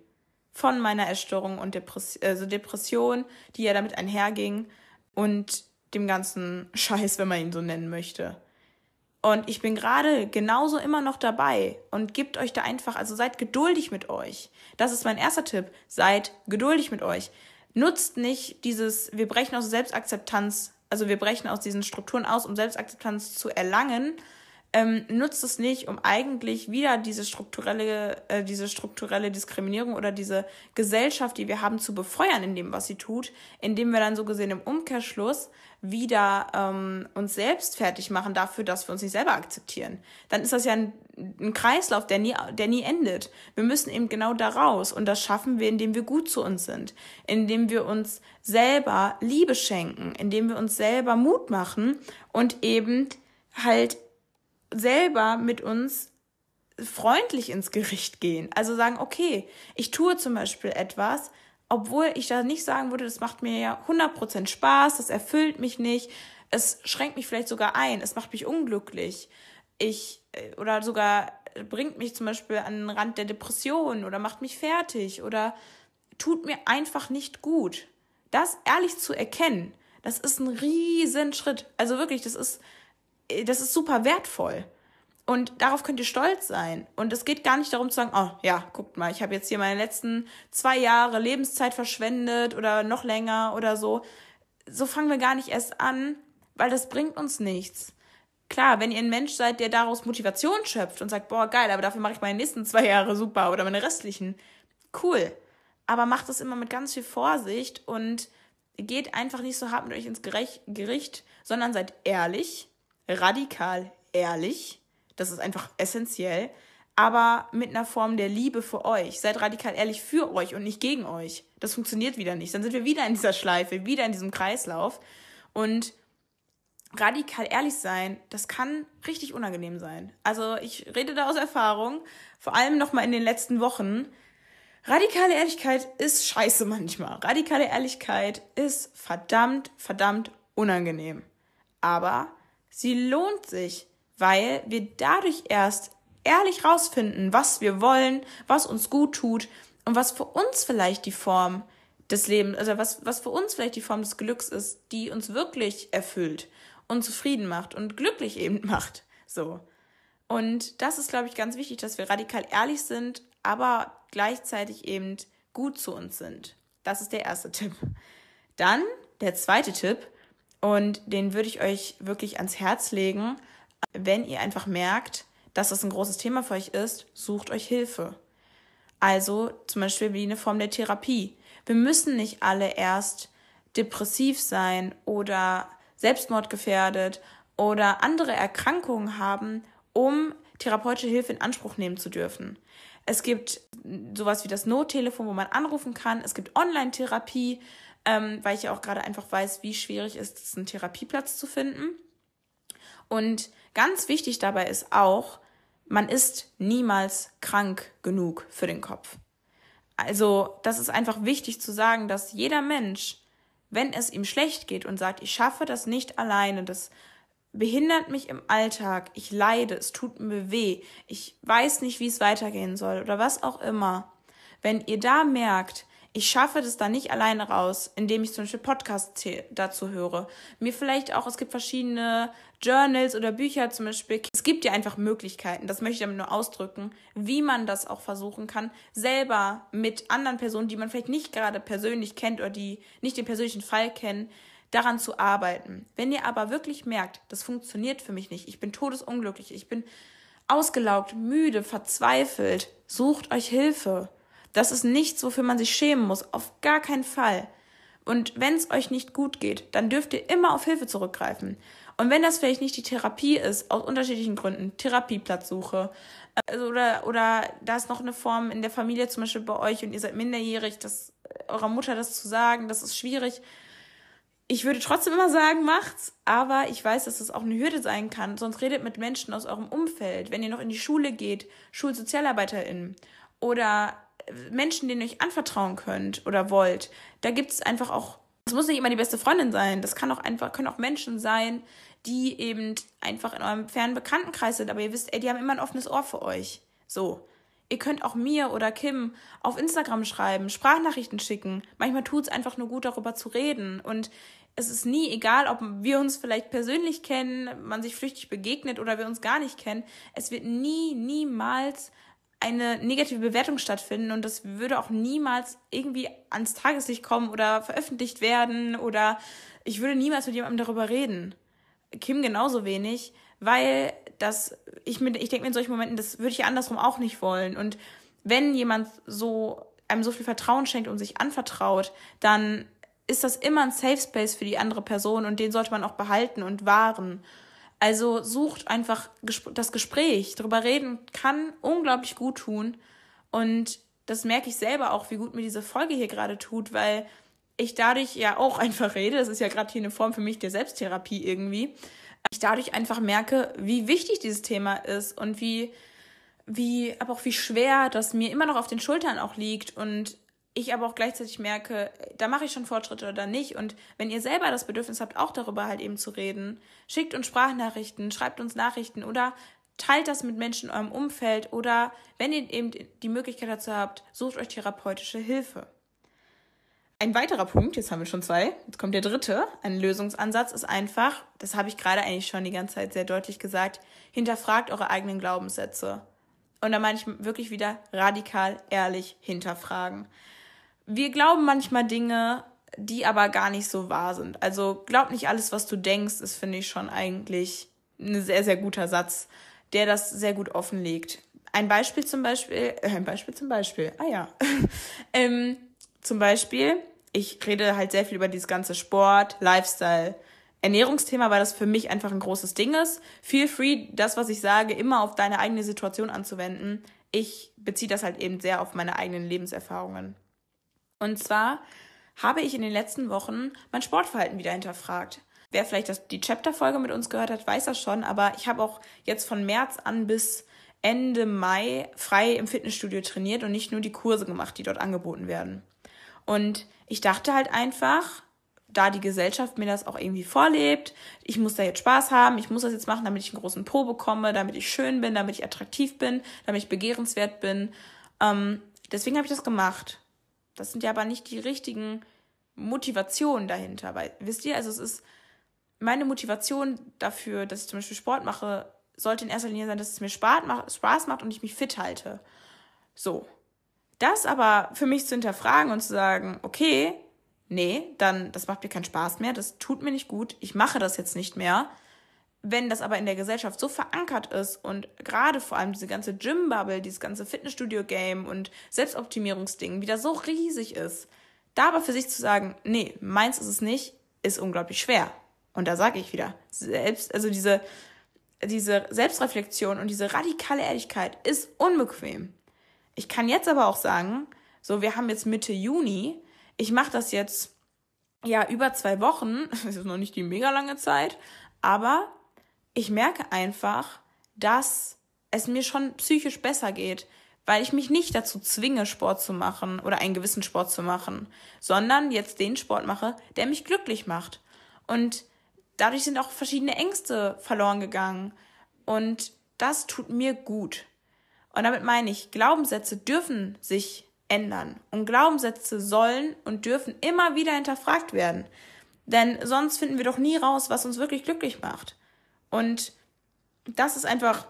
von meiner Essstörung und Depress also Depression, die ja damit einherging. Und dem ganzen Scheiß, wenn man ihn so nennen möchte. Und ich bin gerade genauso immer noch dabei und gebt euch da einfach, also seid geduldig mit euch. Das ist mein erster Tipp. Seid geduldig mit euch. Nutzt nicht dieses, wir brechen aus Selbstakzeptanz, also wir brechen aus diesen Strukturen aus, um Selbstakzeptanz zu erlangen, ähm, nutzt es nicht, um eigentlich wieder diese strukturelle, äh, diese strukturelle Diskriminierung oder diese Gesellschaft, die wir haben, zu befeuern in dem, was sie tut, indem wir dann so gesehen im Umkehrschluss wieder ähm, uns selbst fertig machen dafür, dass wir uns nicht selber akzeptieren. Dann ist das ja ein, ein Kreislauf, der nie, der nie endet. Wir müssen eben genau da raus und das schaffen wir, indem wir gut zu uns sind, indem wir uns selber Liebe schenken, indem wir uns selber Mut machen und eben halt selber mit uns freundlich ins Gericht gehen. Also sagen, okay, ich tue zum Beispiel etwas, obwohl ich da nicht sagen würde, das macht mir ja 100% Spaß, das erfüllt mich nicht, es schränkt mich vielleicht sogar ein, es macht mich unglücklich. Ich, äh, oder sogar bringt mich zum Beispiel an den Rand der Depression oder macht mich fertig oder tut mir einfach nicht gut. Das ehrlich zu erkennen, das ist ein riesen Schritt. Also wirklich, das ist, das ist super wertvoll. Und darauf könnt ihr stolz sein. Und es geht gar nicht darum zu sagen, oh ja, guckt mal, ich habe jetzt hier meine letzten zwei Jahre Lebenszeit verschwendet oder noch länger oder so. So fangen wir gar nicht erst an, weil das bringt uns nichts. Klar, wenn ihr ein Mensch seid, der daraus Motivation schöpft und sagt, boah, geil, aber dafür mache ich meine nächsten zwei Jahre super oder meine restlichen, cool. Aber macht es immer mit ganz viel Vorsicht und geht einfach nicht so hart mit euch ins Gericht, sondern seid ehrlich, radikal ehrlich. Das ist einfach essentiell. Aber mit einer Form der Liebe für euch. Seid radikal ehrlich für euch und nicht gegen euch. Das funktioniert wieder nicht. Dann sind wir wieder in dieser Schleife, wieder in diesem Kreislauf. Und radikal ehrlich sein, das kann richtig unangenehm sein. Also ich rede da aus Erfahrung, vor allem nochmal in den letzten Wochen. Radikale Ehrlichkeit ist scheiße manchmal. Radikale Ehrlichkeit ist verdammt, verdammt unangenehm. Aber sie lohnt sich, weil wir dadurch erst ehrlich rausfinden, was wir wollen, was uns gut tut und was für uns vielleicht die Form des Lebens, also was, was für uns vielleicht die Form des Glücks ist, die uns wirklich erfüllt und zufrieden macht und glücklich eben macht. So. Und das ist, glaube ich, ganz wichtig, dass wir radikal ehrlich sind, aber gleichzeitig eben gut zu uns sind. Das ist der erste Tipp. Dann der zweite Tipp, und den würde ich euch wirklich ans Herz legen, wenn ihr einfach merkt, dass das ein großes Thema für euch ist, sucht euch Hilfe. Also zum Beispiel wie eine Form der Therapie. Wir müssen nicht alle erst depressiv sein oder selbstmordgefährdet oder andere Erkrankungen haben, um therapeutische Hilfe in Anspruch nehmen zu dürfen. Es gibt sowas wie das Nottelefon, wo man anrufen kann. Es gibt Online-Therapie, ähm, weil ich ja auch gerade einfach weiß, wie schwierig es ist, einen Therapieplatz zu finden. Und ganz wichtig dabei ist auch, man ist niemals krank genug für den Kopf. Also, das ist einfach wichtig zu sagen, dass jeder Mensch wenn es ihm schlecht geht und sagt, ich schaffe das nicht alleine, das behindert mich im Alltag, ich leide, es tut mir weh, ich weiß nicht, wie es weitergehen soll oder was auch immer, wenn ihr da merkt, ich schaffe das da nicht alleine raus, indem ich zum Beispiel Podcasts dazu höre. Mir vielleicht auch, es gibt verschiedene Journals oder Bücher zum Beispiel. Es gibt ja einfach Möglichkeiten, das möchte ich damit nur ausdrücken, wie man das auch versuchen kann, selber mit anderen Personen, die man vielleicht nicht gerade persönlich kennt oder die nicht den persönlichen Fall kennen, daran zu arbeiten. Wenn ihr aber wirklich merkt, das funktioniert für mich nicht, ich bin todesunglücklich, ich bin ausgelaugt, müde, verzweifelt, sucht euch Hilfe. Das ist nichts, wofür man sich schämen muss. Auf gar keinen Fall. Und wenn es euch nicht gut geht, dann dürft ihr immer auf Hilfe zurückgreifen. Und wenn das vielleicht nicht die Therapie ist, aus unterschiedlichen Gründen, Therapieplatzsuche, also oder, oder da ist noch eine Form in der Familie, zum Beispiel bei euch, und ihr seid minderjährig, das, eurer Mutter das zu sagen, das ist schwierig. Ich würde trotzdem immer sagen, macht's, aber ich weiß, dass das auch eine Hürde sein kann. Sonst redet mit Menschen aus eurem Umfeld. Wenn ihr noch in die Schule geht, SchulsozialarbeiterInnen oder Menschen, denen ihr euch anvertrauen könnt oder wollt, da gibt es einfach auch, es muss nicht immer die beste Freundin sein, das kann auch einfach, können auch Menschen sein, die eben einfach in eurem fernen Bekanntenkreis sind, aber ihr wisst, ey, die haben immer ein offenes Ohr für euch. So. Ihr könnt auch mir oder Kim auf Instagram schreiben, Sprachnachrichten schicken. Manchmal tut es einfach nur gut, darüber zu reden. Und es ist nie egal, ob wir uns vielleicht persönlich kennen, man sich flüchtig begegnet oder wir uns gar nicht kennen. Es wird nie, niemals eine negative Bewertung stattfinden und das würde auch niemals irgendwie ans Tageslicht kommen oder veröffentlicht werden oder ich würde niemals mit jemandem darüber reden. Kim genauso wenig, weil das, ich, ich denke mir in solchen Momenten, das würde ich andersrum auch nicht wollen. Und wenn jemand so einem so viel Vertrauen schenkt und sich anvertraut, dann ist das immer ein Safe Space für die andere Person und den sollte man auch behalten und wahren. Also sucht einfach das Gespräch. Darüber reden kann unglaublich gut tun. Und das merke ich selber auch, wie gut mir diese Folge hier gerade tut, weil ich dadurch ja auch einfach rede. Das ist ja gerade hier eine Form für mich der Selbsttherapie irgendwie. Ich dadurch einfach merke, wie wichtig dieses Thema ist und wie, wie, aber auch wie schwer das mir immer noch auf den Schultern auch liegt und ich aber auch gleichzeitig merke, da mache ich schon Fortschritte oder nicht. Und wenn ihr selber das Bedürfnis habt, auch darüber halt eben zu reden, schickt uns Sprachnachrichten, schreibt uns Nachrichten oder teilt das mit Menschen in eurem Umfeld oder wenn ihr eben die Möglichkeit dazu habt, sucht euch therapeutische Hilfe. Ein weiterer Punkt, jetzt haben wir schon zwei, jetzt kommt der dritte, ein Lösungsansatz ist einfach, das habe ich gerade eigentlich schon die ganze Zeit sehr deutlich gesagt, hinterfragt eure eigenen Glaubenssätze. Und da meine ich wirklich wieder radikal ehrlich hinterfragen. Wir glauben manchmal Dinge, die aber gar nicht so wahr sind. Also glaub nicht alles, was du denkst, ist, finde ich, schon eigentlich ein sehr, sehr guter Satz, der das sehr gut offenlegt. Ein Beispiel zum Beispiel, äh, ein Beispiel zum Beispiel, ah ja. ähm, zum Beispiel, ich rede halt sehr viel über dieses ganze Sport, Lifestyle, Ernährungsthema, weil das für mich einfach ein großes Ding ist. Feel free, das, was ich sage, immer auf deine eigene Situation anzuwenden. Ich beziehe das halt eben sehr auf meine eigenen Lebenserfahrungen. Und zwar habe ich in den letzten Wochen mein Sportverhalten wieder hinterfragt. Wer vielleicht das, die Chapter-Folge mit uns gehört hat, weiß das schon, aber ich habe auch jetzt von März an bis Ende Mai frei im Fitnessstudio trainiert und nicht nur die Kurse gemacht, die dort angeboten werden. Und ich dachte halt einfach, da die Gesellschaft mir das auch irgendwie vorlebt, ich muss da jetzt Spaß haben, ich muss das jetzt machen, damit ich einen großen Po bekomme, damit ich schön bin, damit ich attraktiv bin, damit ich begehrenswert bin. Ähm, deswegen habe ich das gemacht. Das sind ja aber nicht die richtigen Motivationen dahinter, weil, wisst ihr, also es ist meine Motivation dafür, dass ich zum Beispiel Sport mache, sollte in erster Linie sein, dass es mir Spaß macht und ich mich fit halte. So. Das aber für mich zu hinterfragen und zu sagen, okay, nee, dann, das macht mir keinen Spaß mehr, das tut mir nicht gut, ich mache das jetzt nicht mehr. Wenn das aber in der Gesellschaft so verankert ist und gerade vor allem diese ganze Gym-Bubble, dieses ganze Fitnessstudio-Game und Selbstoptimierungsding wieder so riesig ist, da aber für sich zu sagen, nee, meins ist es nicht, ist unglaublich schwer. Und da sage ich wieder, selbst, also diese, diese Selbstreflexion und diese radikale Ehrlichkeit ist unbequem. Ich kann jetzt aber auch sagen, so, wir haben jetzt Mitte Juni, ich mache das jetzt ja über zwei Wochen, das ist noch nicht die mega lange Zeit, aber ich merke einfach, dass es mir schon psychisch besser geht, weil ich mich nicht dazu zwinge, Sport zu machen oder einen gewissen Sport zu machen, sondern jetzt den Sport mache, der mich glücklich macht. Und dadurch sind auch verschiedene Ängste verloren gegangen. Und das tut mir gut. Und damit meine ich, Glaubenssätze dürfen sich ändern. Und Glaubenssätze sollen und dürfen immer wieder hinterfragt werden. Denn sonst finden wir doch nie raus, was uns wirklich glücklich macht. Und das ist einfach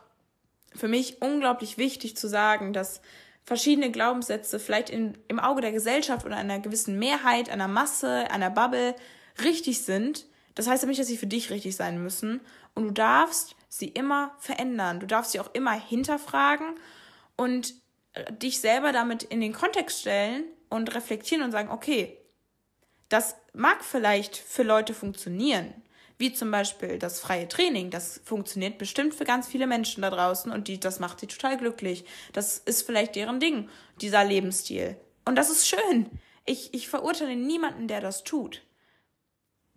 für mich unglaublich wichtig zu sagen, dass verschiedene Glaubenssätze vielleicht in, im Auge der Gesellschaft oder einer gewissen Mehrheit, einer Masse, einer Bubble richtig sind. Das heißt aber nicht, dass sie für dich richtig sein müssen. Und du darfst sie immer verändern. Du darfst sie auch immer hinterfragen und äh, dich selber damit in den Kontext stellen und reflektieren und sagen, okay, das mag vielleicht für Leute funktionieren, wie zum Beispiel das freie Training. Das funktioniert bestimmt für ganz viele Menschen da draußen und die, das macht sie total glücklich. Das ist vielleicht deren Ding, dieser Lebensstil. Und das ist schön. Ich, ich verurteile niemanden, der das tut.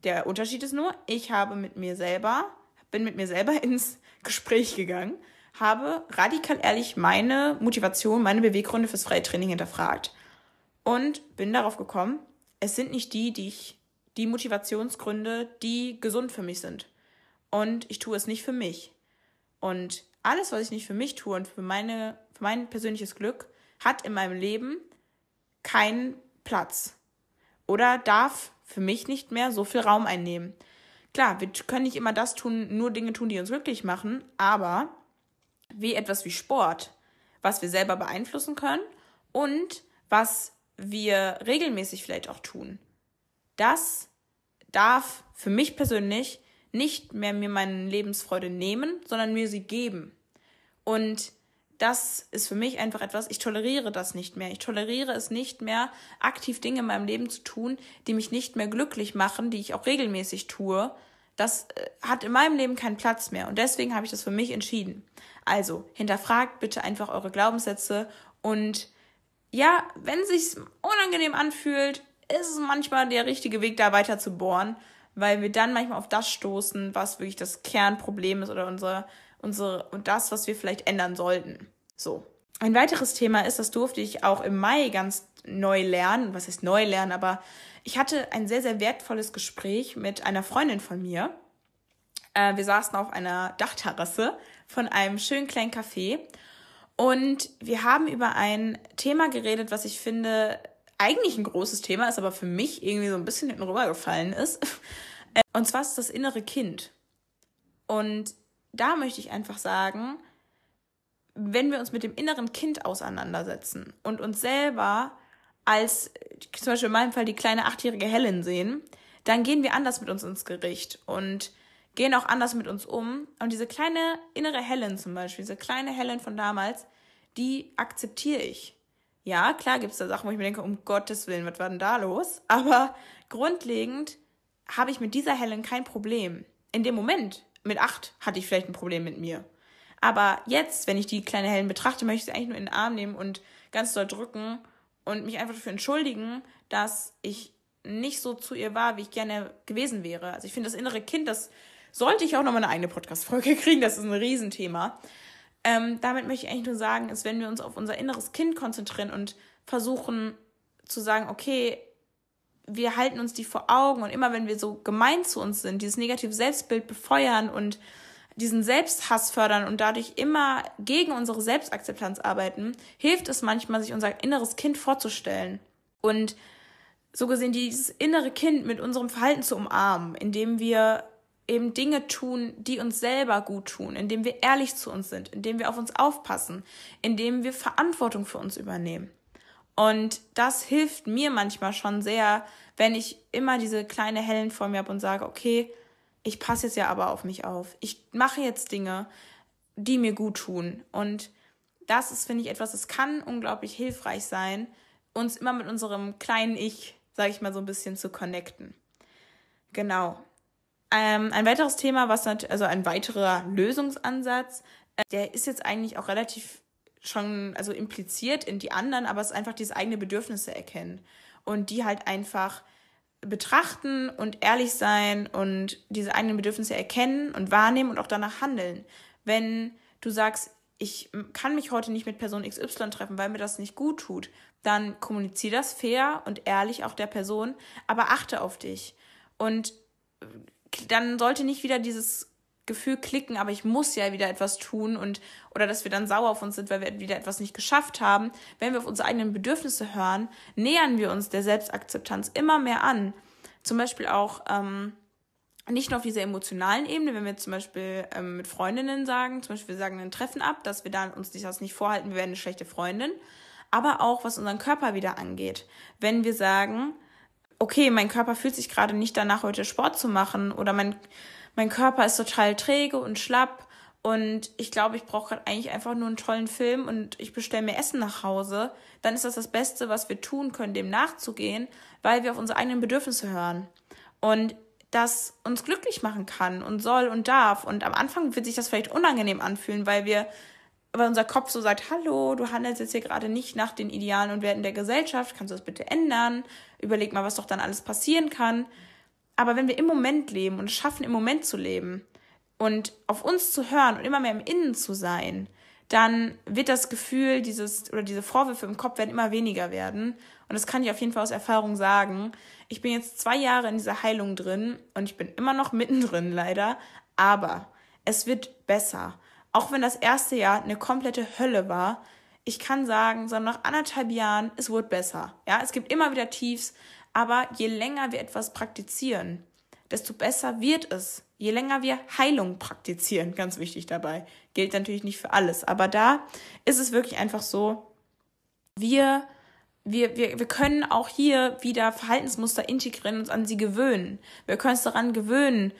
Der Unterschied ist nur, ich habe mit mir selber bin mit mir selber ins Gespräch gegangen, habe radikal ehrlich meine Motivation, meine Beweggründe fürs freie Training hinterfragt und bin darauf gekommen, es sind nicht die, die ich, die Motivationsgründe, die gesund für mich sind. Und ich tue es nicht für mich. Und alles, was ich nicht für mich tue und für meine, für mein persönliches Glück, hat in meinem Leben keinen Platz. Oder darf für mich nicht mehr so viel Raum einnehmen. Klar, wir können nicht immer das tun, nur Dinge tun, die uns glücklich machen, aber wie etwas wie Sport, was wir selber beeinflussen können und was wir regelmäßig vielleicht auch tun, das darf für mich persönlich nicht mehr mir meine Lebensfreude nehmen, sondern mir sie geben. Und das ist für mich einfach etwas, ich toleriere das nicht mehr. Ich toleriere es nicht mehr, aktiv Dinge in meinem Leben zu tun, die mich nicht mehr glücklich machen, die ich auch regelmäßig tue. Das äh, hat in meinem Leben keinen Platz mehr. Und deswegen habe ich das für mich entschieden. Also, hinterfragt bitte einfach eure Glaubenssätze und ja, wenn es sich unangenehm anfühlt, ist es manchmal der richtige Weg, da weiter zu bohren, weil wir dann manchmal auf das stoßen, was wirklich das Kernproblem ist oder unsere, unsere, und das, was wir vielleicht ändern sollten. So. Ein weiteres Thema ist, das durfte ich auch im Mai ganz neu lernen. Was heißt neu lernen? Aber ich hatte ein sehr, sehr wertvolles Gespräch mit einer Freundin von mir. Äh, wir saßen auf einer Dachterrasse von einem schönen kleinen Café. Und wir haben über ein Thema geredet, was ich finde eigentlich ein großes Thema ist, aber für mich irgendwie so ein bisschen hinten rübergefallen ist. Und zwar ist das innere Kind. Und da möchte ich einfach sagen, wenn wir uns mit dem inneren Kind auseinandersetzen und uns selber als zum Beispiel in meinem Fall die kleine achtjährige Helen sehen, dann gehen wir anders mit uns ins Gericht und gehen auch anders mit uns um. Und diese kleine innere Helen zum Beispiel, diese kleine Helen von damals, die akzeptiere ich. Ja, klar gibt es da Sachen, wo ich mir denke, um Gottes Willen, was war denn da los? Aber grundlegend habe ich mit dieser Helen kein Problem. In dem Moment, mit acht, hatte ich vielleicht ein Problem mit mir. Aber jetzt, wenn ich die kleine Helen betrachte, möchte ich sie eigentlich nur in den Arm nehmen und ganz doll drücken und mich einfach dafür entschuldigen, dass ich nicht so zu ihr war, wie ich gerne gewesen wäre. Also ich finde, das innere Kind, das sollte ich auch nochmal eine eigene Podcast-Folge kriegen. Das ist ein Riesenthema. Ähm, damit möchte ich eigentlich nur sagen, ist, wenn wir uns auf unser inneres Kind konzentrieren und versuchen zu sagen, okay, wir halten uns die vor Augen und immer wenn wir so gemein zu uns sind, dieses negative Selbstbild befeuern und diesen Selbsthass fördern und dadurch immer gegen unsere Selbstakzeptanz arbeiten, hilft es manchmal, sich unser inneres Kind vorzustellen und so gesehen dieses innere Kind mit unserem Verhalten zu umarmen, indem wir eben Dinge tun, die uns selber gut tun, indem wir ehrlich zu uns sind, indem wir auf uns aufpassen, indem wir Verantwortung für uns übernehmen. Und das hilft mir manchmal schon sehr, wenn ich immer diese kleine Helen vor mir habe und sage, okay, ich passe jetzt ja aber auf mich auf. Ich mache jetzt Dinge, die mir gut tun. Und das ist, finde ich, etwas, das kann unglaublich hilfreich sein, uns immer mit unserem kleinen Ich, sage ich mal, so ein bisschen zu connecten. Genau. Ähm, ein weiteres Thema, was also ein weiterer Lösungsansatz, äh, der ist jetzt eigentlich auch relativ schon, also impliziert in die anderen, aber es ist einfach dieses eigene Bedürfnisse erkennen und die halt einfach betrachten und ehrlich sein und diese eigenen Bedürfnisse erkennen und wahrnehmen und auch danach handeln. Wenn du sagst, ich kann mich heute nicht mit Person XY treffen, weil mir das nicht gut tut, dann kommuniziere das fair und ehrlich auch der Person, aber achte auf dich. Und dann sollte nicht wieder dieses Gefühl klicken, aber ich muss ja wieder etwas tun und oder dass wir dann sauer auf uns sind, weil wir wieder etwas nicht geschafft haben. Wenn wir auf unsere eigenen Bedürfnisse hören, nähern wir uns der Selbstakzeptanz immer mehr an. Zum Beispiel auch ähm, nicht nur auf dieser emotionalen Ebene, wenn wir zum Beispiel ähm, mit Freundinnen sagen, zum Beispiel wir sagen ein Treffen ab, dass wir dann uns das nicht vorhalten, wir werden eine schlechte Freundin, aber auch was unseren Körper wieder angeht. Wenn wir sagen, okay, mein Körper fühlt sich gerade nicht danach, heute Sport zu machen oder mein, mein Körper ist total träge und schlapp und ich glaube, ich brauche gerade eigentlich einfach nur einen tollen Film und ich bestelle mir Essen nach Hause, dann ist das das Beste, was wir tun können, dem nachzugehen, weil wir auf unsere eigenen Bedürfnisse hören. Und das uns glücklich machen kann und soll und darf. Und am Anfang wird sich das vielleicht unangenehm anfühlen, weil wir weil unser Kopf so sagt, hallo, du handelst jetzt hier gerade nicht nach den Idealen und Werten der Gesellschaft, kannst du das bitte ändern? Überleg mal, was doch dann alles passieren kann. Aber wenn wir im Moment leben und es schaffen, im Moment zu leben und auf uns zu hören und immer mehr im Innen zu sein, dann wird das Gefühl, dieses oder diese Vorwürfe im Kopf werden immer weniger werden. Und das kann ich auf jeden Fall aus Erfahrung sagen. Ich bin jetzt zwei Jahre in dieser Heilung drin und ich bin immer noch mittendrin, leider. Aber es wird besser auch wenn das erste Jahr eine komplette Hölle war, ich kann sagen, so nach anderthalb Jahren, es wird besser. Ja, es gibt immer wieder Tiefs, aber je länger wir etwas praktizieren, desto besser wird es. Je länger wir Heilung praktizieren, ganz wichtig dabei, gilt natürlich nicht für alles, aber da ist es wirklich einfach so, wir wir, wir, wir können auch hier wieder Verhaltensmuster integrieren, uns an sie gewöhnen. Wir können uns daran gewöhnen,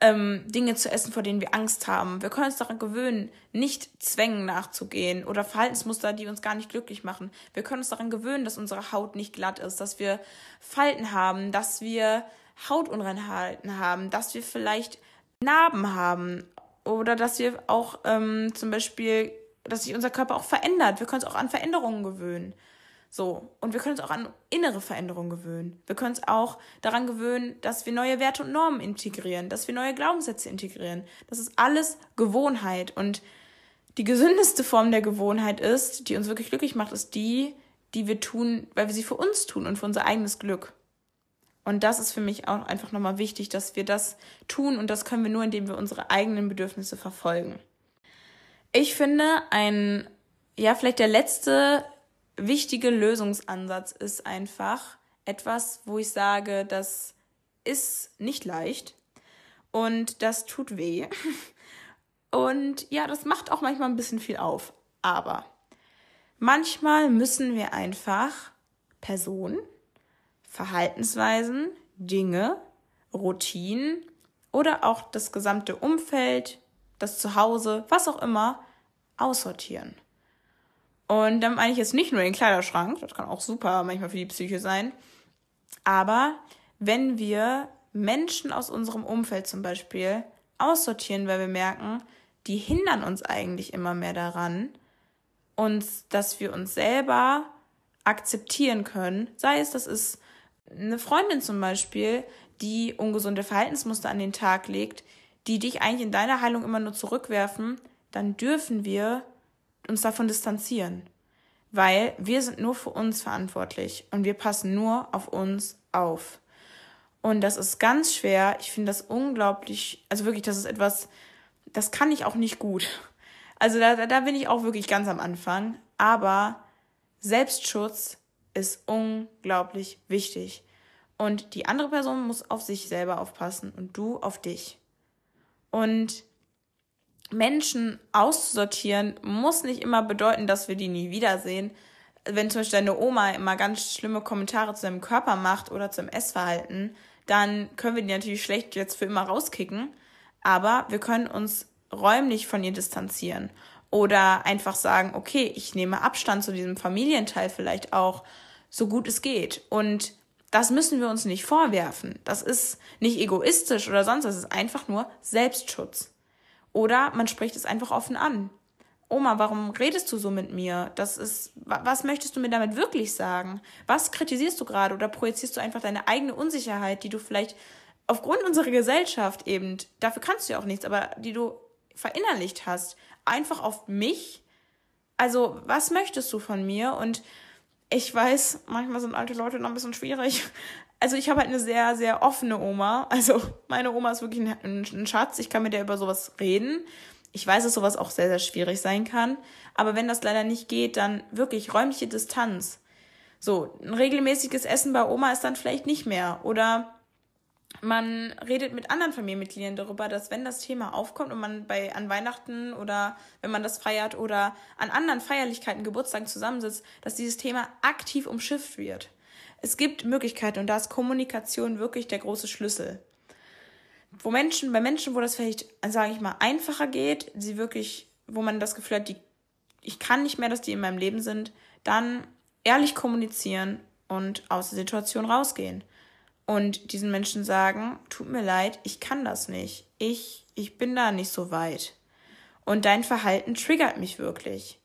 ähm, Dinge zu essen, vor denen wir Angst haben. Wir können uns daran gewöhnen, nicht Zwängen nachzugehen oder Verhaltensmuster, die uns gar nicht glücklich machen. Wir können uns daran gewöhnen, dass unsere Haut nicht glatt ist, dass wir Falten haben, dass wir Hautunreinheiten haben, dass wir vielleicht Narben haben oder dass wir auch ähm, zum Beispiel, dass sich unser Körper auch verändert. Wir können uns auch an Veränderungen gewöhnen. So. Und wir können uns auch an innere Veränderungen gewöhnen. Wir können uns auch daran gewöhnen, dass wir neue Werte und Normen integrieren, dass wir neue Glaubenssätze integrieren. Das ist alles Gewohnheit. Und die gesündeste Form der Gewohnheit ist, die uns wirklich glücklich macht, ist die, die wir tun, weil wir sie für uns tun und für unser eigenes Glück. Und das ist für mich auch einfach nochmal wichtig, dass wir das tun und das können wir nur, indem wir unsere eigenen Bedürfnisse verfolgen. Ich finde, ein, ja, vielleicht der letzte wichtige Lösungsansatz ist einfach etwas, wo ich sage, das ist nicht leicht und das tut weh. Und ja, das macht auch manchmal ein bisschen viel auf. Aber manchmal müssen wir einfach Personen, Verhaltensweisen, Dinge, Routinen oder auch das gesamte Umfeld, das Zuhause, was auch immer, aussortieren. Und dann meine ich jetzt nicht nur den Kleiderschrank, das kann auch super manchmal für die Psyche sein, aber wenn wir Menschen aus unserem Umfeld zum Beispiel aussortieren, weil wir merken, die hindern uns eigentlich immer mehr daran, uns, dass wir uns selber akzeptieren können. Sei es, das ist eine Freundin zum Beispiel, die ungesunde Verhaltensmuster an den Tag legt, die dich eigentlich in deiner Heilung immer nur zurückwerfen, dann dürfen wir uns davon distanzieren. Weil wir sind nur für uns verantwortlich und wir passen nur auf uns auf. Und das ist ganz schwer. Ich finde das unglaublich, also wirklich, das ist etwas, das kann ich auch nicht gut. Also da, da bin ich auch wirklich ganz am Anfang. Aber Selbstschutz ist unglaublich wichtig. Und die andere Person muss auf sich selber aufpassen und du auf dich. Und Menschen auszusortieren muss nicht immer bedeuten, dass wir die nie wiedersehen. Wenn zum Beispiel deine Oma immer ganz schlimme Kommentare zu deinem Körper macht oder zum Essverhalten, dann können wir die natürlich schlecht jetzt für immer rauskicken. Aber wir können uns räumlich von ihr distanzieren oder einfach sagen, okay, ich nehme Abstand zu diesem Familienteil vielleicht auch, so gut es geht. Und das müssen wir uns nicht vorwerfen. Das ist nicht egoistisch oder sonst, das ist einfach nur Selbstschutz. Oder man spricht es einfach offen an. Oma, warum redest du so mit mir? Das ist, was möchtest du mir damit wirklich sagen? Was kritisierst du gerade oder projizierst du einfach deine eigene Unsicherheit, die du vielleicht aufgrund unserer Gesellschaft eben, dafür kannst du ja auch nichts, aber die du verinnerlicht hast, einfach auf mich. Also, was möchtest du von mir? Und ich weiß, manchmal sind alte Leute noch ein bisschen schwierig. Also, ich habe halt eine sehr, sehr offene Oma. Also, meine Oma ist wirklich ein, ein Schatz. Ich kann mit der über sowas reden. Ich weiß, dass sowas auch sehr, sehr schwierig sein kann. Aber wenn das leider nicht geht, dann wirklich räumliche Distanz. So, ein regelmäßiges Essen bei Oma ist dann vielleicht nicht mehr. Oder man redet mit anderen Familienmitgliedern darüber, dass wenn das Thema aufkommt und man bei an Weihnachten oder wenn man das feiert oder an anderen Feierlichkeiten, Geburtstagen zusammensitzt, dass dieses Thema aktiv umschifft wird. Es gibt Möglichkeiten und da ist Kommunikation wirklich der große Schlüssel. Wo Menschen, bei Menschen, wo das vielleicht, sage ich mal, einfacher geht, sie wirklich, wo man das Gefühl hat, die, ich kann nicht mehr, dass die in meinem Leben sind, dann ehrlich kommunizieren und aus der Situation rausgehen und diesen Menschen sagen, tut mir leid, ich kann das nicht. Ich, ich bin da nicht so weit. Und dein Verhalten triggert mich wirklich.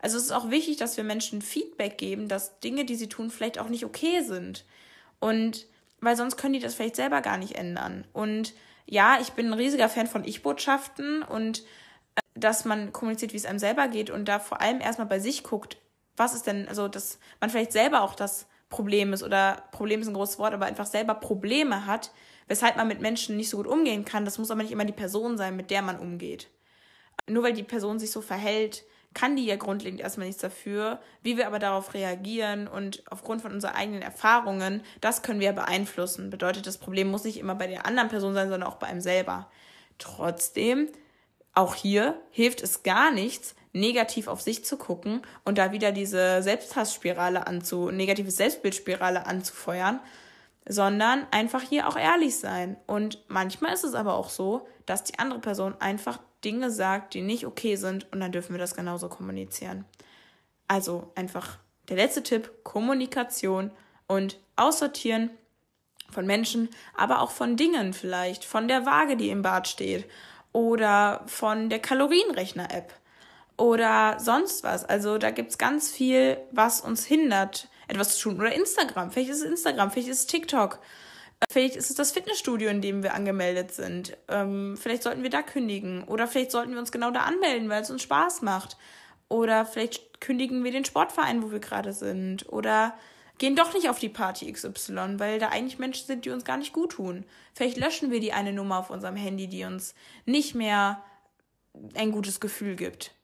Also es ist auch wichtig, dass wir Menschen Feedback geben, dass Dinge, die sie tun, vielleicht auch nicht okay sind. Und weil sonst können die das vielleicht selber gar nicht ändern. Und ja, ich bin ein riesiger Fan von Ich-Botschaften und äh, dass man kommuniziert, wie es einem selber geht und da vor allem erstmal bei sich guckt, was ist denn, also dass man vielleicht selber auch das Problem ist oder Problem ist ein großes Wort, aber einfach selber Probleme hat, weshalb man mit Menschen nicht so gut umgehen kann. Das muss aber nicht immer die Person sein, mit der man umgeht. Nur weil die Person sich so verhält, kann die ja grundlegend erstmal nichts dafür. Wie wir aber darauf reagieren und aufgrund von unseren eigenen Erfahrungen, das können wir beeinflussen. Bedeutet, das Problem muss nicht immer bei der anderen Person sein, sondern auch bei einem selber. Trotzdem, auch hier hilft es gar nichts, negativ auf sich zu gucken und da wieder diese Selbsthassspirale anzu, negative Selbstbildspirale anzufeuern, sondern einfach hier auch ehrlich sein. Und manchmal ist es aber auch so, dass die andere Person einfach Dinge sagt, die nicht okay sind und dann dürfen wir das genauso kommunizieren. Also einfach der letzte Tipp, Kommunikation und aussortieren von Menschen, aber auch von Dingen vielleicht, von der Waage, die im Bad steht oder von der Kalorienrechner-App oder sonst was. Also da gibt's ganz viel, was uns hindert, etwas zu tun. Oder Instagram. Vielleicht ist es Instagram, vielleicht ist es TikTok. Vielleicht ist es das Fitnessstudio, in dem wir angemeldet sind. Ähm, vielleicht sollten wir da kündigen. Oder vielleicht sollten wir uns genau da anmelden, weil es uns Spaß macht. Oder vielleicht kündigen wir den Sportverein, wo wir gerade sind. Oder gehen doch nicht auf die Party XY, weil da eigentlich Menschen sind, die uns gar nicht gut tun. Vielleicht löschen wir die eine Nummer auf unserem Handy, die uns nicht mehr ein gutes Gefühl gibt.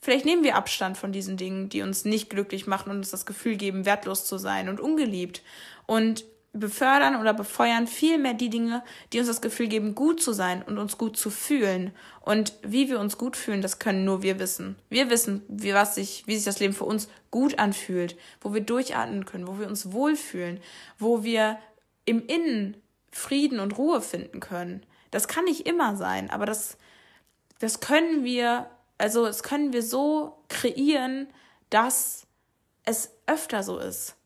Vielleicht nehmen wir Abstand von diesen Dingen, die uns nicht glücklich machen und uns das Gefühl geben, wertlos zu sein und ungeliebt. Und befördern oder befeuern vielmehr die Dinge, die uns das Gefühl geben, gut zu sein und uns gut zu fühlen. Und wie wir uns gut fühlen, das können nur wir wissen. Wir wissen, wie, was sich, wie sich das Leben für uns gut anfühlt, wo wir durchatmen können, wo wir uns wohlfühlen, wo wir im Innen Frieden und Ruhe finden können. Das kann nicht immer sein, aber das, das können wir, also das können wir so kreieren, dass es öfter so ist.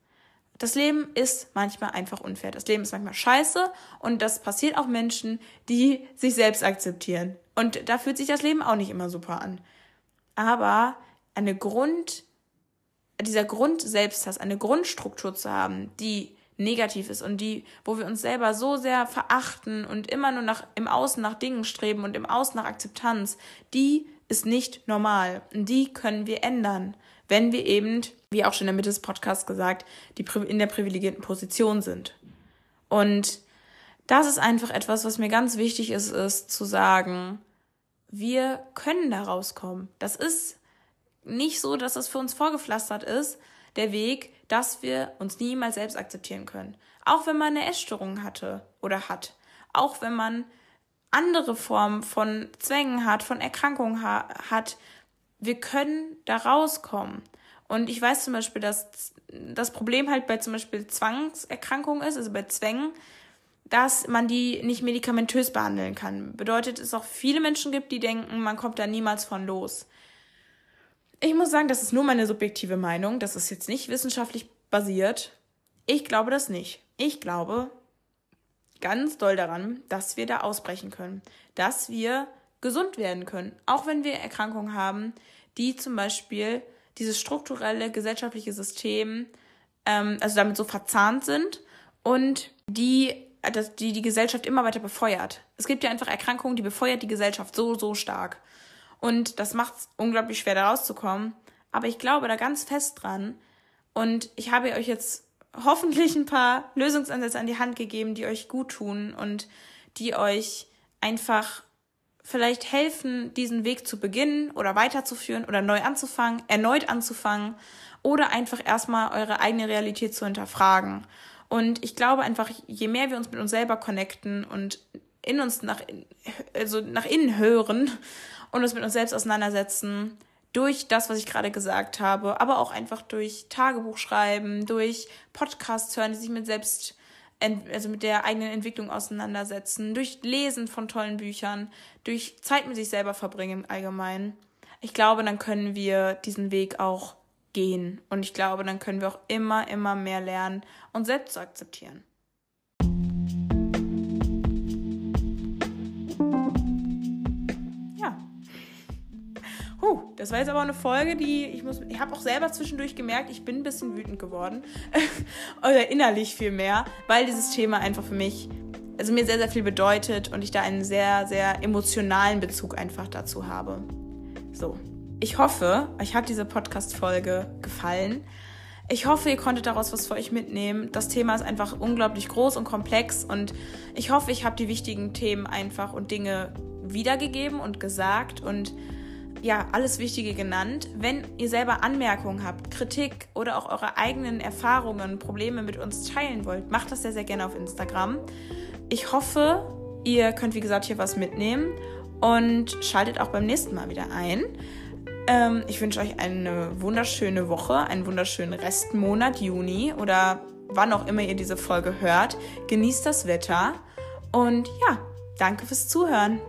Das Leben ist manchmal einfach unfair. Das Leben ist manchmal scheiße und das passiert auch Menschen, die sich selbst akzeptieren. Und da fühlt sich das Leben auch nicht immer super an. Aber eine Grund, dieser Grund Selbsthass, eine Grundstruktur zu haben, die negativ ist und die, wo wir uns selber so sehr verachten und immer nur nach, im Außen nach Dingen streben und im Außen nach Akzeptanz, die ist nicht normal. Und die können wir ändern wenn wir eben, wie auch schon in der Mitte des Podcasts gesagt, die in der privilegierten Position sind. Und das ist einfach etwas, was mir ganz wichtig ist, ist zu sagen, wir können da rauskommen. Das ist nicht so, dass das für uns vorgepflastert ist, der Weg, dass wir uns niemals selbst akzeptieren können. Auch wenn man eine Essstörung hatte oder hat. Auch wenn man andere Formen von Zwängen hat, von Erkrankungen ha hat, wir können da rauskommen. Und ich weiß zum Beispiel, dass das Problem halt bei zum Beispiel Zwangserkrankungen ist, also bei Zwängen, dass man die nicht medikamentös behandeln kann. Bedeutet, es auch viele Menschen gibt, die denken, man kommt da niemals von los. Ich muss sagen, das ist nur meine subjektive Meinung. Das ist jetzt nicht wissenschaftlich basiert. Ich glaube das nicht. Ich glaube ganz doll daran, dass wir da ausbrechen können. Dass wir gesund werden können. Auch wenn wir Erkrankungen haben, die zum Beispiel dieses strukturelle gesellschaftliche System, ähm, also damit so verzahnt sind und die, dass die die Gesellschaft immer weiter befeuert. Es gibt ja einfach Erkrankungen, die befeuert die Gesellschaft so, so stark. Und das macht es unglaublich schwer, da rauszukommen. Aber ich glaube da ganz fest dran. Und ich habe euch jetzt hoffentlich ein paar Lösungsansätze an die Hand gegeben, die euch gut tun und die euch einfach vielleicht helfen, diesen Weg zu beginnen oder weiterzuführen oder neu anzufangen, erneut anzufangen oder einfach erstmal eure eigene Realität zu hinterfragen. Und ich glaube einfach, je mehr wir uns mit uns selber connecten und in uns nach, also nach innen hören und uns mit uns selbst auseinandersetzen, durch das, was ich gerade gesagt habe, aber auch einfach durch Tagebuch schreiben, durch Podcasts hören, die sich mit selbst also mit der eigenen Entwicklung auseinandersetzen, durch Lesen von tollen Büchern, durch Zeit mit sich selber verbringen im Allgemeinen. Ich glaube, dann können wir diesen Weg auch gehen. Und ich glaube, dann können wir auch immer, immer mehr lernen, uns selbst zu akzeptieren. Huh, das war jetzt aber eine Folge, die ich muss, ich habe auch selber zwischendurch gemerkt, ich bin ein bisschen wütend geworden. Oder innerlich viel mehr, weil dieses Thema einfach für mich, also mir sehr, sehr viel bedeutet und ich da einen sehr, sehr emotionalen Bezug einfach dazu habe. So. Ich hoffe, euch hat diese Podcast-Folge gefallen. Ich hoffe, ihr konntet daraus was für euch mitnehmen. Das Thema ist einfach unglaublich groß und komplex und ich hoffe, ich habe die wichtigen Themen einfach und Dinge wiedergegeben und gesagt und ja, alles Wichtige genannt. Wenn ihr selber Anmerkungen habt, Kritik oder auch eure eigenen Erfahrungen, Probleme mit uns teilen wollt, macht das sehr, sehr gerne auf Instagram. Ich hoffe, ihr könnt, wie gesagt, hier was mitnehmen und schaltet auch beim nächsten Mal wieder ein. Ähm, ich wünsche euch eine wunderschöne Woche, einen wunderschönen Restmonat Juni oder wann auch immer ihr diese Folge hört. Genießt das Wetter und ja, danke fürs Zuhören.